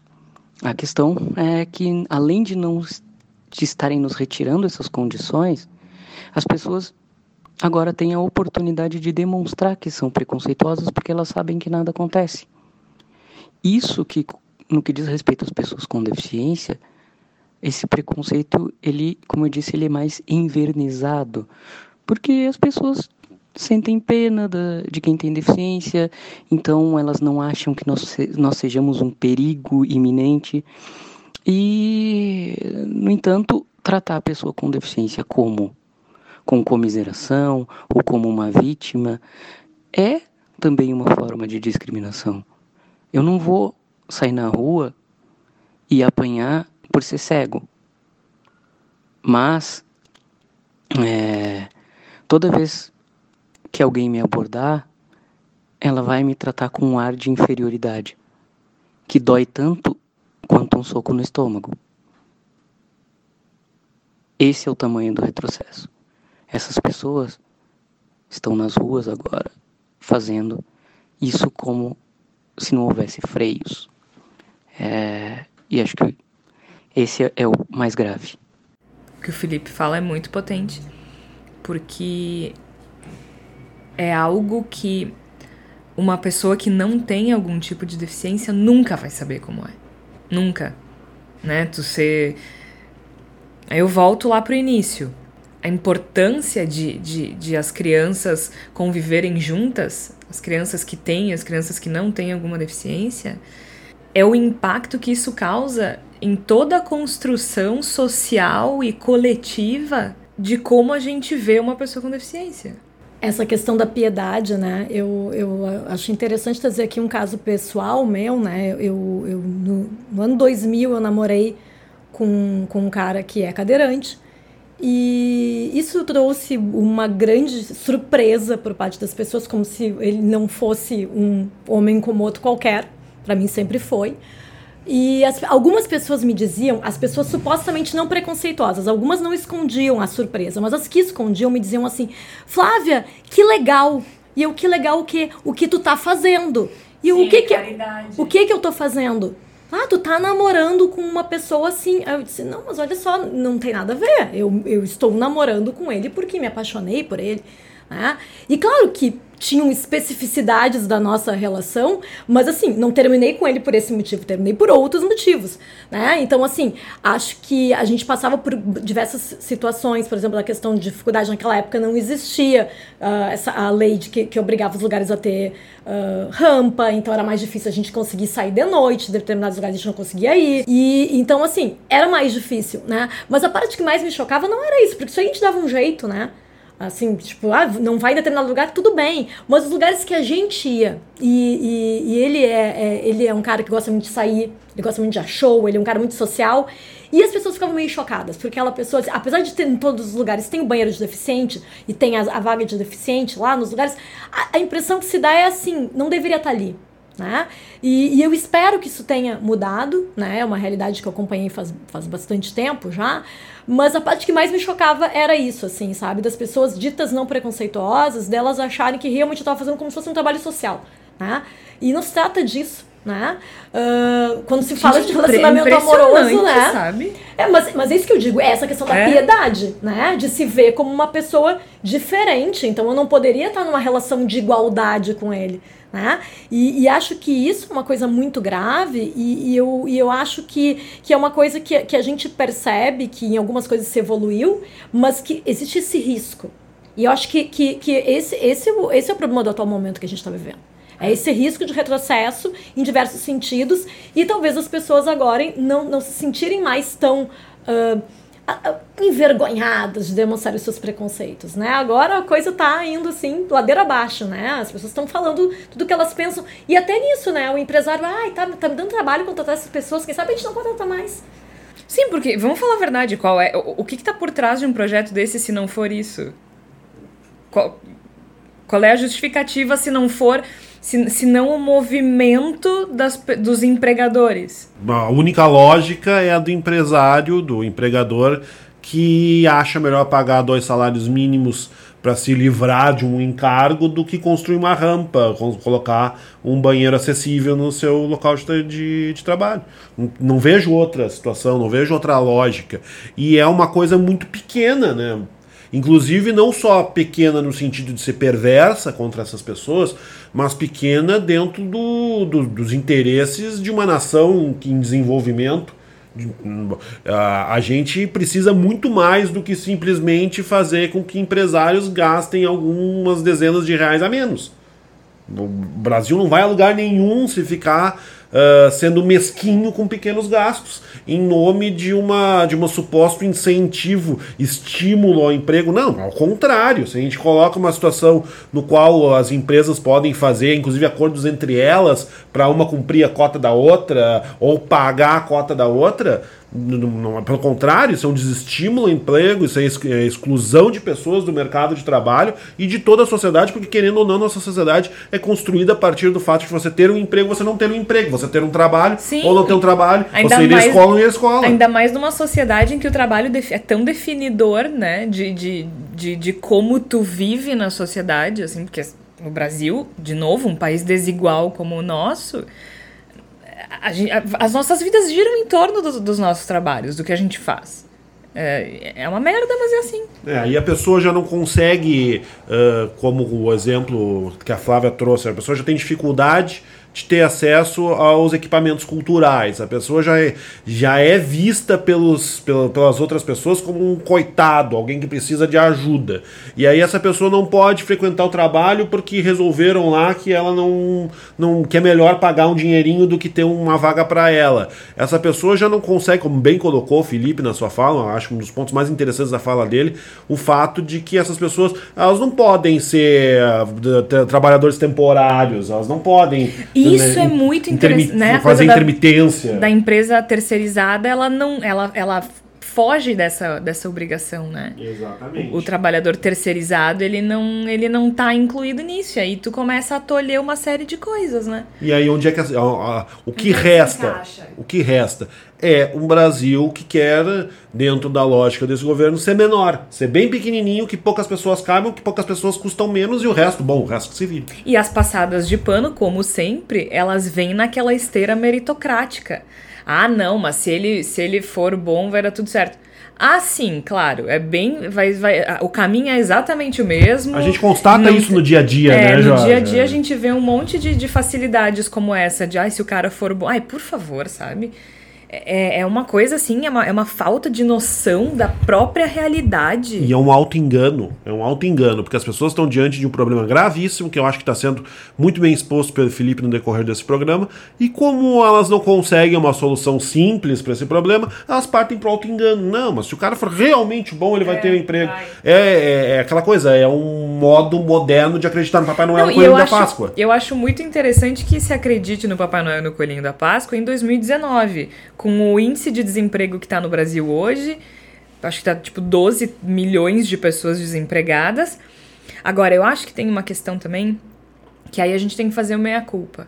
A questão é que além de não de estarem nos retirando essas condições, as pessoas agora têm a oportunidade de demonstrar que são preconceituosas porque elas sabem que nada acontece. Isso que no que diz respeito às pessoas com deficiência, esse preconceito, ele, como eu disse, ele é mais invernizado, porque as pessoas sentem pena da, de quem tem deficiência, então elas não acham que nós, nós sejamos um perigo iminente. E, no entanto, tratar a pessoa com deficiência como com comiseração ou como uma vítima é também uma forma de discriminação. Eu não vou sair na rua e apanhar por ser cego. Mas é, toda vez que alguém me abordar, ela vai me tratar com um ar de inferioridade, que dói tanto quanto um soco no estômago. Esse é o tamanho do retrocesso. Essas pessoas estão nas ruas agora fazendo isso como se não houvesse freios. É, e acho que esse é, é o mais grave. O que o Felipe fala é muito potente, porque é algo que uma pessoa que não tem algum tipo de deficiência nunca vai saber como é. Nunca. Né? Tu ser. Aí eu volto lá pro início. A importância de, de, de as crianças conviverem juntas, as crianças que têm, as crianças que não têm alguma deficiência, é o impacto que isso causa em toda a construção social e coletiva de como a gente vê uma pessoa com deficiência essa questão da piedade, né? Eu, eu acho interessante trazer aqui um caso pessoal meu, né? Eu, eu no, no ano 2000 eu namorei com, com um cara que é cadeirante e isso trouxe uma grande surpresa por parte das pessoas, como se ele não fosse um homem como outro qualquer. Para mim sempre foi. E as, algumas pessoas me diziam, as pessoas supostamente não preconceituosas, algumas não escondiam a surpresa, mas as que escondiam me diziam assim: Flávia, que legal! E eu, que legal o que? O que tu tá fazendo? E Sim, o que que, o que que eu tô fazendo? Ah, tu tá namorando com uma pessoa assim. Eu disse, não, mas olha só, não tem nada a ver. Eu, eu estou namorando com ele porque me apaixonei por ele. Né? E claro que tinham especificidades da nossa relação, mas assim, não terminei com ele por esse motivo, terminei por outros motivos, né? Então, assim, acho que a gente passava por diversas situações, por exemplo, a questão de dificuldade naquela época não existia uh, essa, a lei de que, que obrigava os lugares a ter uh, rampa, então era mais difícil a gente conseguir sair de noite, de determinados lugares a gente não conseguia ir, e então, assim, era mais difícil, né? Mas a parte que mais me chocava não era isso, porque isso aí a gente dava um jeito, né? Assim, tipo, ah, não vai em determinado lugar, tudo bem. Mas os lugares que a gente ia, e, e, e ele, é, é, ele é um cara que gosta muito de sair, ele gosta muito de show, ele é um cara muito social. E as pessoas ficavam meio chocadas, porque aquela pessoa, apesar de ter em todos os lugares, tem o banheiro de deficiente e tem a, a vaga de deficiente lá nos lugares, a, a, impressão que se dá é assim, não deveria estar ali. Né? E, e, eu espero que isso tenha mudado, né? É uma realidade que eu acompanhei faz, faz bastante tempo já. Mas a parte que mais me chocava era isso, assim, sabe? Das pessoas ditas não preconceituosas, delas acharem que realmente eu estava fazendo como se fosse um trabalho social, né? E não se trata disso, né? Uh, quando se fala de relacionamento amoroso, né? Sabe? É, mas, mas é isso que eu digo, é essa questão da é. piedade, né? De se ver como uma pessoa diferente. Então eu não poderia estar numa relação de igualdade com ele. Né? E, e, acho que isso é uma coisa muito grave, e, e, eu, e eu acho que, que é uma coisa que, que a gente percebe que em algumas coisas se evoluiu, mas que existe esse risco. E eu acho que, que, que esse, esse, esse é o problema do atual momento que a gente está vivendo. É esse risco de retrocesso em diversos sentidos, e talvez as pessoas agora não, não se sentirem mais tão. Uh, envergonhadas de demonstrar os seus preconceitos, né? Agora a coisa tá indo assim, ladeira abaixo, né? As pessoas estão falando tudo que elas pensam. E até nisso, né? O empresário, ai, tá, tá me dando trabalho contratar essas pessoas, quem sabe a gente não contrata mais. Sim, porque, vamos falar a verdade, qual é, o, o que que tá por trás de um projeto desse se não for isso? Qual, qual é a justificativa se não for se, se não o movimento das, dos empregadores. A única lógica é a do empresário, do empregador, que acha melhor pagar dois salários mínimos para se livrar de um encargo do que construir uma rampa, colocar um banheiro acessível no seu local de, de, de, trabalho. Não vejo outra situação, não vejo outra lógica. E é uma coisa muito pequena, né? Inclusive, não só pequena no sentido de ser perversa contra essas pessoas, mas pequena dentro do, do, dos interesses de uma nação em desenvolvimento. A gente precisa muito mais do que simplesmente fazer com que empresários gastem algumas dezenas de reais a menos. O Brasil não vai a lugar nenhum se ficar uh, sendo mesquinho com pequenos gastos, em nome de uma de um suposto incentivo, estímulo ao emprego. Não, ao contrário. Se a gente coloca uma situação no qual as empresas podem fazer, inclusive, acordos entre elas, para uma cumprir a cota da outra, ou pagar a cota da outra, pelo contrário, isso é um desestímulo ao emprego, isso é, é exclusão de pessoas do mercado de trabalho e de toda a sociedade, porque querendo ou não, nossa sociedade é construída a partir do fato de você ter um emprego, você não ter um emprego, você ter um trabalho Sim. ou não ter um trabalho, ainda você ir à escola ou ir à escola. Ainda mais numa sociedade em que o trabalho é tão definidor, né, de, de, de, de como tu vive na sociedade, assim, porque no Brasil, de novo, um país desigual como o nosso a a, as nossas vidas giram em torno do, dos nossos trabalhos, do que a gente faz. É, é uma merda, mas é assim. É, e a pessoa já não consegue, uh, como o exemplo que a Flávia trouxe, a pessoa já tem dificuldade de ter acesso aos equipamentos culturais. A pessoa já é, já é vista pelos, pelas outras pessoas como um coitado, alguém que precisa de ajuda. E aí essa pessoa não pode frequentar o trabalho porque resolveram lá que ela não, não que é melhor pagar um dinheirinho do que ter uma vaga para ela. Essa pessoa já não consegue, como bem colocou o Felipe na sua fala, acho um dos pontos mais interessantes da fala dele, o fato de que essas pessoas elas não podem ser uh, trabalhadores temporários, elas não podem isso né, é muito interessante, né? Fazer intermitência. Da, da, empresa terceirizada, ela não, ela, ela foge dessa, dessa obrigação, né? Exatamente. O, o, trabalhador terceirizado, ele não, ele não tá incluído nisso. E aí tu começa a tolher uma série de coisas, né? E aí onde é que a, a, a, o que resta? O que resta é um Brasil que quer, dentro da lógica desse governo, ser menor, ser bem pequenininho, que poucas pessoas cabem, que poucas pessoas custam menos e o resto, bom, o resto que se vire. E as passadas de pano, como sempre, elas vêm naquela esteira meritocrática. Ah, não, mas se ele, se ele for bom, vai dar tudo certo. Ah, sim, claro. É bem. Vai, vai, o caminho é exatamente o mesmo. A gente constata não, isso no dia a dia, é, né, No Jorge? dia a dia a gente vê um monte de, de facilidades como essa, de ai, se o cara for bom. Ai, por favor, sabe? É, é uma coisa assim, é uma, é uma falta de noção da própria realidade. E é um auto-engano, é um auto-engano, porque as pessoas estão diante de um problema gravíssimo, que eu acho que está sendo muito bem exposto pelo Felipe no decorrer desse programa, e como elas não conseguem uma solução simples para esse problema, elas partem para o auto-engano. Não, mas se o cara for realmente bom, ele vai é, ter um emprego. É, é, é, aquela coisa, é um modo moderno de acreditar no Papai Noel no Coelhinho da acho, Páscoa. Eu acho muito interessante que se acredite no Papai Noel no Coelhinho da Páscoa em 2019 com o índice de desemprego que está no Brasil hoje, acho que está tipo 12 milhões de pessoas desempregadas. Agora, eu acho que tem uma questão também que aí a gente tem que fazer o meia-culpa.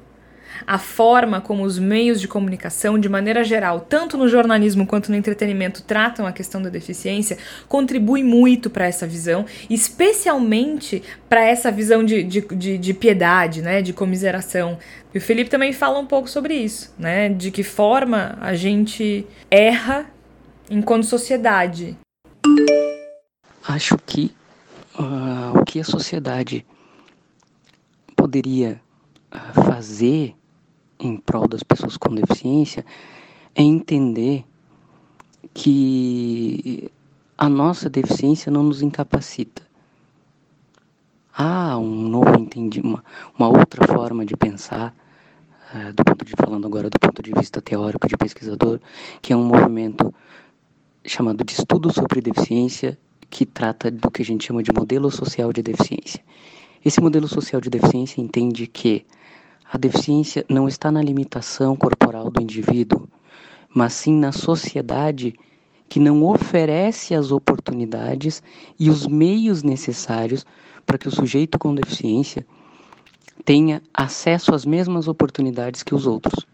A forma como os meios de comunicação, de maneira geral, tanto no jornalismo quanto no entretenimento, tratam a questão da deficiência, contribui muito para essa visão, especialmente para essa visão de, de, de, de, piedade, né, de comiseração. E o Felipe também fala um pouco sobre isso, né, de que forma a gente erra enquanto sociedade. Acho que uh, o que a sociedade poderia ah, fazer em prol das pessoas com deficiência é entender que a nossa deficiência não nos incapacita. Há um novo entendimento, uma, uma outra forma de pensar, uh, do ponto de falando agora do ponto de vista teórico de pesquisador, que é um movimento chamado de estudo sobre deficiência, que trata do que a gente chama de modelo social de deficiência. Esse modelo social de deficiência entende que a deficiência não está na limitação corporal do indivíduo, mas sim na sociedade que não oferece as oportunidades e os meios necessários para que o sujeito com deficiência tenha acesso às mesmas oportunidades que os outros.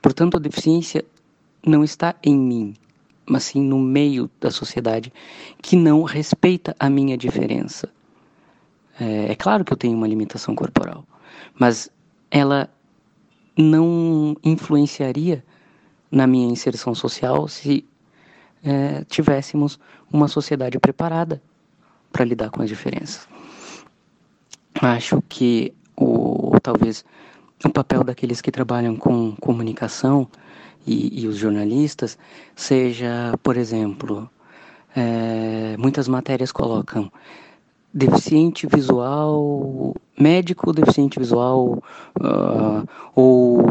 Portanto, a deficiência não está em mim, mas sim no meio da sociedade que não respeita a minha diferença. É, é claro que eu tenho uma limitação corporal, mas ela não influenciaria na minha inserção social se é, tivéssemos uma sociedade preparada para lidar com as diferenças. Acho que o talvez o papel daqueles que trabalham com comunicação e, e os jornalistas seja, por exemplo, é, muitas matérias colocam deficiente visual, médico deficiente visual uh, ou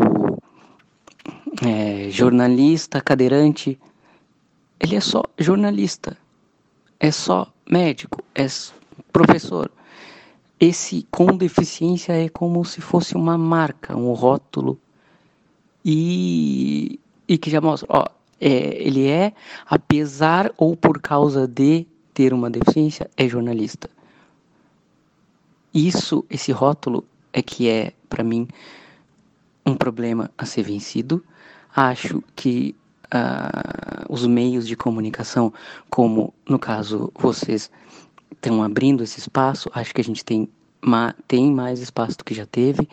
é, jornalista, cadeirante, ele é só jornalista, é só médico, é professor. Esse com deficiência é como se fosse uma marca, um rótulo e, e que já mostra, ó, é, ele é, apesar ou por causa de ter uma deficiência, é jornalista. Isso, esse rótulo é que é, para mim, um problema a ser vencido. Acho que uh, os meios de comunicação, como no caso vocês estão abrindo esse espaço, acho que a gente tem, ma tem mais espaço do que já teve,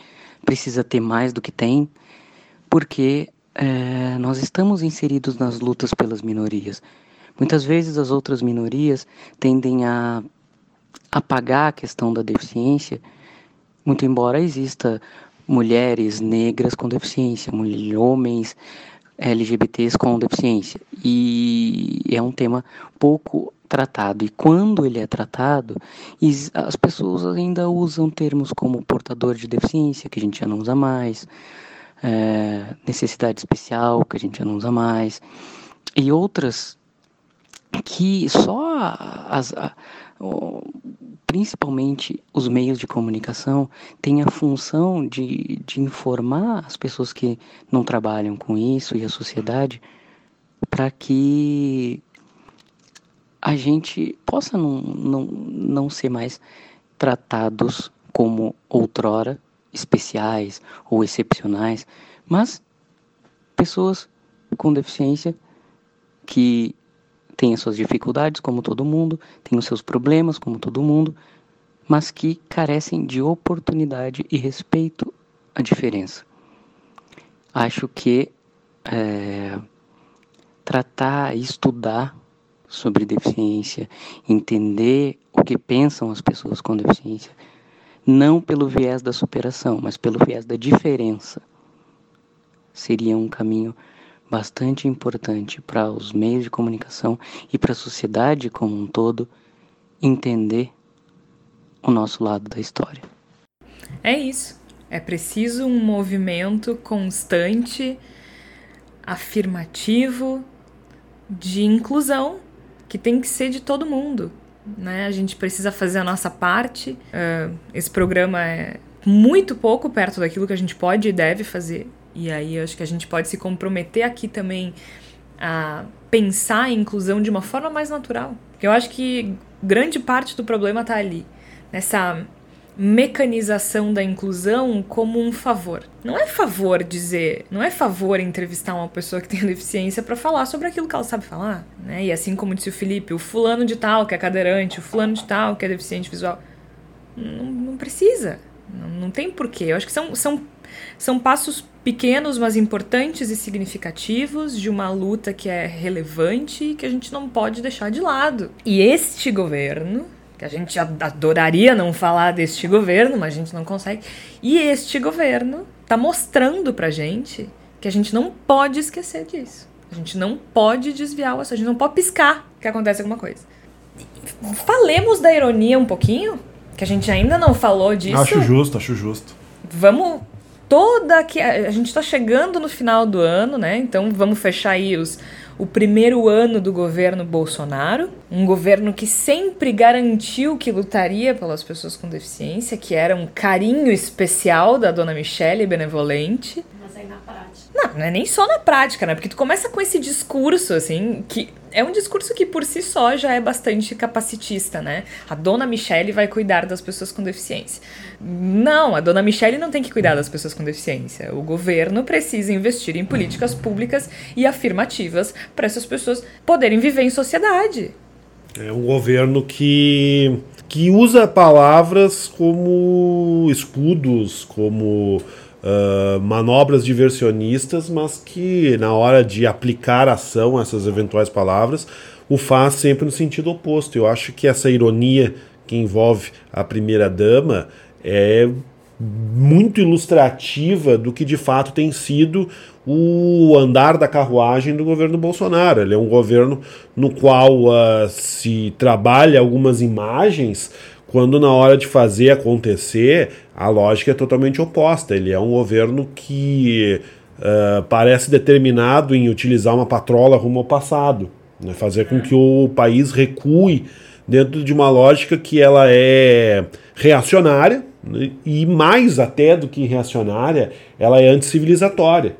precisa ter mais do que tem, porque uh, nós estamos inseridos nas lutas pelas minorias. Muitas vezes as outras minorias tendem a apagar a questão da deficiência, muito embora exista mulheres negras com deficiência, homens LGBTs com deficiência. E é um tema pouco tratado. E quando ele é tratado, as pessoas ainda usam termos como portador de deficiência, que a gente já não usa mais, é, necessidade especial, que a gente já não usa mais, e outras que só as, principalmente os meios de comunicação, têm a função de, de informar as pessoas que não trabalham com isso e a sociedade para que a gente possa não, não, não ser mais tratados como outrora especiais ou excepcionais, mas pessoas com deficiência que tem as suas dificuldades, como todo mundo, tem os seus problemas, como todo mundo, mas que carecem de oportunidade e respeito à diferença. Acho que é, tratar, estudar sobre deficiência, entender o que pensam as pessoas com deficiência, não pelo viés da superação, mas pelo viés da diferença, seria um caminho bastante importante para os meios de comunicação e para a sociedade como um todo entender o nosso lado da história. É isso. É preciso um movimento constante, afirmativo, de inclusão, que tem que ser de todo mundo. Né? A gente precisa fazer a nossa parte. Uh, esse programa é muito pouco perto daquilo que a gente pode e deve fazer e aí eu acho que a gente pode se comprometer aqui também a pensar a inclusão de uma forma mais natural. Eu acho que grande parte do problema está ali, nessa mecanização da inclusão como um favor. Não é favor dizer, não é favor entrevistar uma pessoa que tem deficiência para falar sobre aquilo que ela sabe falar, né? E assim como disse o Felipe, o fulano de tal que é cadeirante, o fulano de tal que é deficiente visual, não, não precisa, não, não tem porquê. Eu acho que são, são, são passos pequenos, mas importantes e significativos de uma luta que é relevante e que a gente não pode deixar de lado. E este governo que a gente adoraria não falar deste governo, mas a gente não consegue. E este governo está mostrando pra gente que a gente não pode esquecer disso. A gente não pode desviar o assunto, a gente não pode piscar que acontece alguma coisa. Falemos da ironia um pouquinho, que a gente ainda não falou disso. Acho justo, acho justo. Vamos toda que a gente está chegando no final do ano, né? Então vamos fechar aí os o primeiro ano do governo Bolsonaro, um governo que sempre garantiu que lutaria pelas pessoas com deficiência, que era um carinho especial da dona Michelle benevolente. Mas aí na prática. Não, não é nem só na prática, né? Porque tu começa com esse discurso, assim, que é um discurso que por si só já é bastante capacitista, né? A dona Michelle vai cuidar das pessoas com deficiência. Não, a dona Michelle não tem que cuidar das pessoas com deficiência. O governo precisa investir em políticas públicas e afirmativas para essas pessoas poderem viver em sociedade. É um governo que, que usa palavras como escudos, como uh, manobras diversionistas, mas que na hora de aplicar ação a essas eventuais palavras, o faz sempre no sentido oposto. Eu acho que essa ironia que envolve a primeira dama é muito ilustrativa do que de fato tem sido o andar da carruagem do governo Bolsonaro. Ele é um governo no qual uh, se trabalha algumas imagens quando na hora de fazer acontecer, a lógica é totalmente oposta. Ele é um governo que uh, parece determinado em utilizar uma patrola rumo ao passado, né? fazer com que o país recue dentro de uma lógica que ela é reacionária? E mais até do que reacionária, ela é anticivilizatória.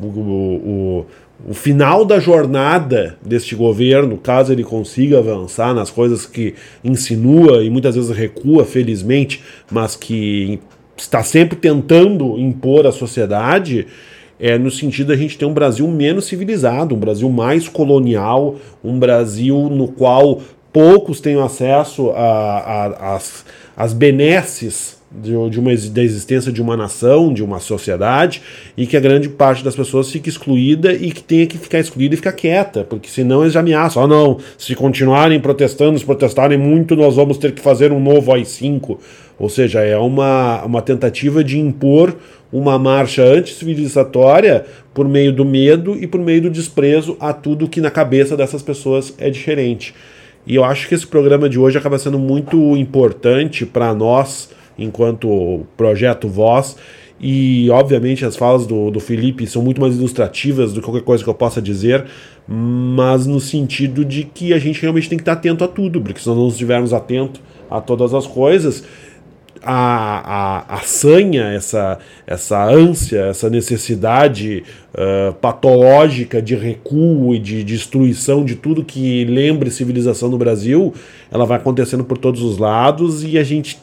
O, o, o final da jornada deste governo, caso ele consiga avançar nas coisas que insinua e muitas vezes recua, felizmente, mas que está sempre tentando impor à sociedade, é no sentido da gente ter um Brasil menos civilizado, um Brasil mais colonial, um Brasil no qual poucos têm acesso às benesses de, de uma, da existência de uma nação, de uma sociedade, e que a grande parte das pessoas fique excluída e que tenha que ficar excluída e ficar quieta, porque senão eles já ameaçam. Ah, não, se continuarem protestando, se protestarem muito, nós vamos ter que fazer um novo AI-5. Ou seja, é uma, uma tentativa de impor uma marcha anticivilizatória por meio do medo e por meio do desprezo a tudo que na cabeça dessas pessoas é diferente. E eu acho que esse programa de hoje acaba sendo muito importante para nós enquanto projeto Voz. E, obviamente, as falas do, do Felipe são muito mais ilustrativas do que qualquer coisa que eu possa dizer, mas no sentido de que a gente realmente tem que estar atento a tudo, porque se nós não estivermos atentos a todas as coisas, a, a, a sanha, essa, essa ânsia, essa necessidade uh, patológica de recuo e de destruição de tudo que lembre civilização no Brasil, ela vai acontecendo por todos os lados e a gente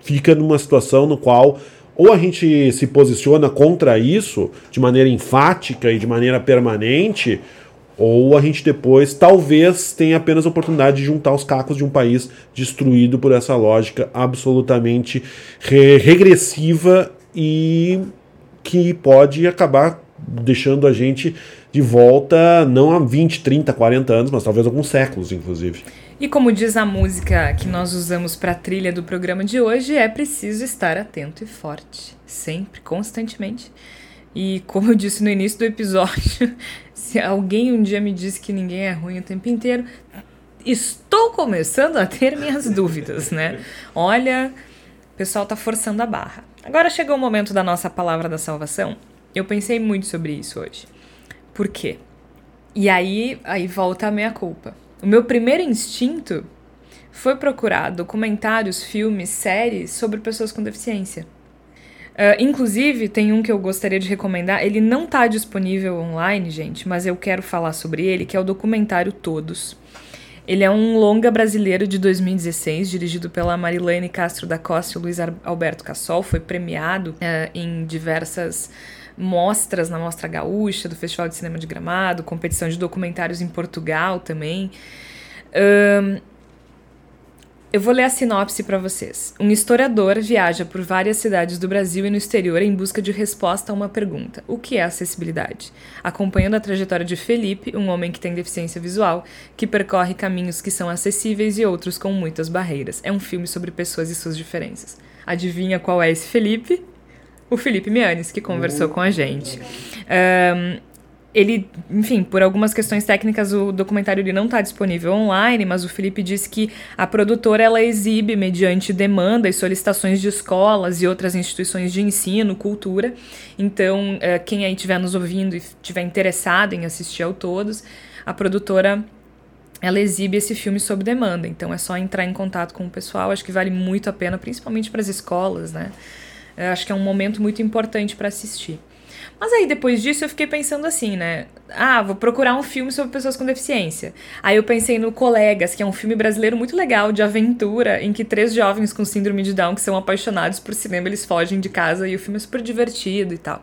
fica numa situação no qual ou a gente se posiciona contra isso de maneira enfática e de maneira permanente, ou a gente depois talvez tenha apenas a oportunidade de juntar os cacos de um país destruído por essa lógica absolutamente re regressiva e que pode acabar deixando a gente de volta não há 20, 30, 40 anos, mas talvez alguns séculos, inclusive. E como diz a música que nós usamos para a trilha do programa de hoje, é preciso estar atento e forte, sempre, constantemente. E como eu disse no início do episódio, se alguém um dia me disse que ninguém é ruim o tempo inteiro, estou começando a ter minhas dúvidas, né? Olha, o pessoal tá forçando a barra. Agora chegou o momento da nossa palavra da salvação. Eu pensei muito sobre isso hoje. Por quê? E aí, aí volta a minha culpa. O meu primeiro instinto foi procurar documentários, filmes, séries sobre pessoas com deficiência. Uh, inclusive, tem um que eu gostaria de recomendar. Ele não está disponível online, gente, mas eu quero falar sobre ele, que é o documentário Todos. Ele é um longa brasileiro de 2016, dirigido pela Marilene Castro da Costa e Luiz Alberto Cassol. Foi premiado uh, em diversas mostras, na Mostra Gaúcha, do Festival de Cinema de Gramado, competição de documentários em Portugal também. Eu vou ler a sinopse para vocês. Um historiador viaja por várias cidades do Brasil e no exterior em busca de resposta a uma pergunta: o que é acessibilidade? Acompanhando a trajetória de Felipe, um homem que tem deficiência visual, que percorre caminhos que são acessíveis e outros com muitas barreiras. É um filme sobre pessoas e suas diferenças. Adivinha qual é esse Felipe? O Felipe Mianes, que conversou com a gente. Um, ele, enfim, por algumas questões técnicas, o documentário ele não está disponível online, mas o Felipe disse que a produtora ela exibe mediante demanda e solicitações de escolas e outras instituições de ensino, cultura. Então, é, quem aí estiver nos ouvindo e estiver interessado em assistir ao todos, a produtora ela exibe esse filme sob demanda. Então, é só entrar em contato com o pessoal. Acho que vale muito a pena, principalmente para as escolas, né? Eu acho que é um momento muito importante para assistir. Mas aí depois disso eu fiquei pensando assim, né? Ah, vou procurar um filme sobre pessoas com deficiência. Aí eu pensei no Colegas, que é um filme brasileiro muito legal de aventura, em que três jovens com síndrome de Down que são apaixonados por cinema, eles fogem de casa e o filme é super divertido e tal.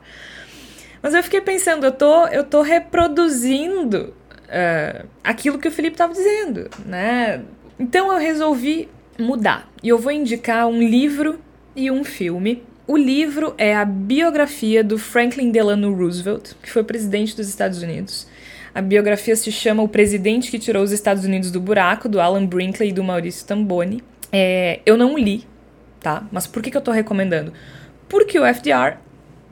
Mas eu fiquei pensando, eu tô, eu tô reproduzindo uh, aquilo que o Felipe estava dizendo, né? Então eu resolvi mudar. E eu vou indicar um livro e um filme o livro é a biografia do Franklin Delano Roosevelt, que foi presidente dos Estados Unidos. A biografia se chama O Presidente que Tirou os Estados Unidos do Buraco, do Alan Brinkley e do Maurício Tamboni. É, eu não li, tá? Mas por que, que eu tô recomendando? Porque o FDR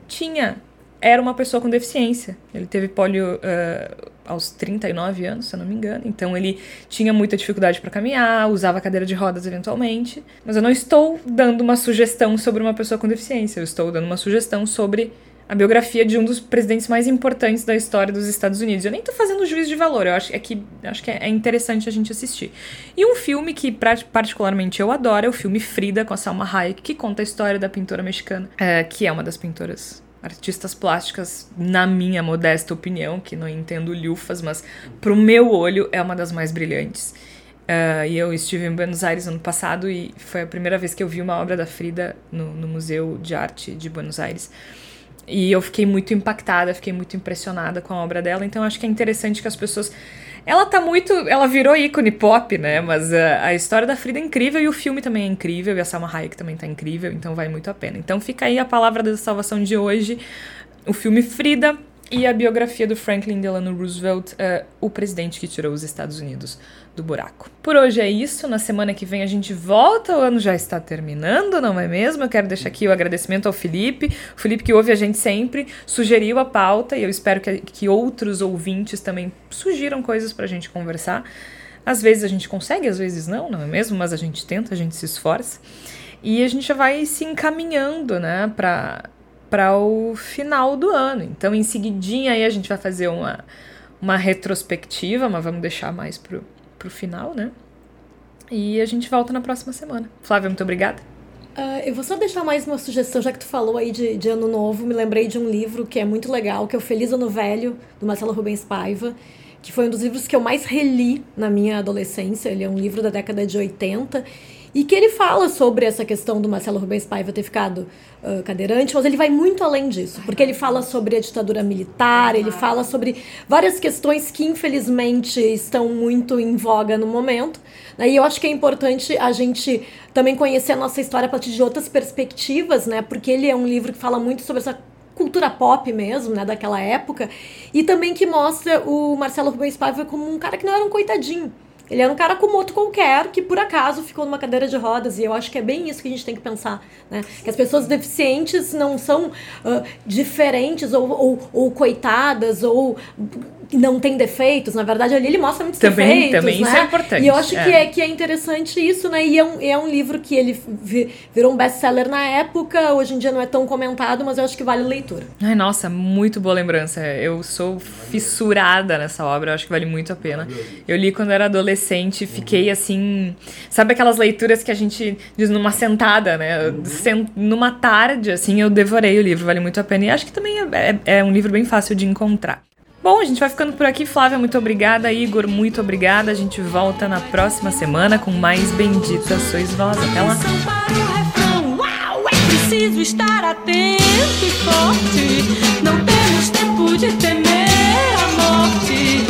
tinha era uma pessoa com deficiência. Ele teve polio uh, aos 39 anos, se eu não me engano. Então ele tinha muita dificuldade para caminhar, usava cadeira de rodas eventualmente. Mas eu não estou dando uma sugestão sobre uma pessoa com deficiência, eu estou dando uma sugestão sobre a biografia de um dos presidentes mais importantes da história dos Estados Unidos. Eu nem estou fazendo juízo de valor, eu acho, é que, acho que é interessante a gente assistir. E um filme que particularmente eu adoro é o filme Frida, com a Salma Hayek, que conta a história da pintora mexicana, é, que é uma das pintoras artistas plásticas, na minha modesta opinião, que não entendo lufas, mas pro meu olho é uma das mais brilhantes. Uh, e eu estive em Buenos Aires ano passado e foi a primeira vez que eu vi uma obra da Frida no, no Museu de Arte de Buenos Aires. E eu fiquei muito impactada, fiquei muito impressionada com a obra dela, então acho que é interessante que as pessoas ela tá muito. Ela virou ícone pop, né? Mas a, a história da Frida é incrível e o filme também é incrível. E a Salma Hayek também tá incrível, então vale muito a pena. Então fica aí a palavra da salvação de hoje. O filme Frida, e a biografia do Franklin Delano Roosevelt, uh, o presidente que tirou os Estados Unidos do buraco. Por hoje é isso. Na semana que vem a gente volta. O ano já está terminando, não é mesmo? Eu quero deixar aqui o agradecimento ao Felipe. O Felipe que ouve a gente sempre, sugeriu a pauta e eu espero que, que outros ouvintes também sugiram coisas para a gente conversar. Às vezes a gente consegue, às vezes não, não é mesmo? Mas a gente tenta, a gente se esforça. E a gente já vai se encaminhando, né, para para o final do ano. Então, em seguidinha aí a gente vai fazer uma, uma retrospectiva, mas vamos deixar mais pro, pro final, né? E a gente volta na próxima semana. Flávia, muito obrigada. Uh, eu vou só deixar mais uma sugestão, já que tu falou aí de, de Ano Novo, me lembrei de um livro que é muito legal, que é o Feliz Ano Velho, do Marcelo Rubens Paiva, que foi um dos livros que eu mais reli na minha adolescência. Ele é um livro da década de 80 e que ele fala sobre essa questão do Marcelo Rubens Paiva ter ficado uh, cadeirante, mas ele vai muito além disso, porque ele fala sobre a ditadura militar, ele fala sobre várias questões que infelizmente estão muito em voga no momento. Né? E eu acho que é importante a gente também conhecer a nossa história a partir de outras perspectivas, né? Porque ele é um livro que fala muito sobre essa cultura pop mesmo, né, daquela época, e também que mostra o Marcelo Rubens Paiva como um cara que não era um coitadinho, ele era um cara como outro qualquer que por acaso ficou numa cadeira de rodas e eu acho que é bem isso que a gente tem que pensar, né? Que as pessoas deficientes não são uh, diferentes ou, ou, ou coitadas ou não tem defeitos, na verdade ali ele mostra muitos também, defeitos, também né? isso é importante. E eu acho é. Que, é, que é interessante isso, né? E é um, é um livro que ele virou um best-seller na época, hoje em dia não é tão comentado, mas eu acho que vale leitura. Ai, nossa, muito boa lembrança. Eu sou fissurada nessa obra, eu acho que vale muito a pena. Eu li quando era adolescente, fiquei assim, sabe aquelas leituras que a gente diz numa sentada, né? Numa tarde, assim, eu devorei o livro, vale muito a pena. E acho que também é, é, é um livro bem fácil de encontrar. Bom, a gente vai ficando por aqui. Flávia, muito obrigada. Igor, muito obrigada. A gente volta na próxima semana com mais Bendita Sois Vós. Até lá. É preciso estar atento e forte. Não temos tempo de temer a morte.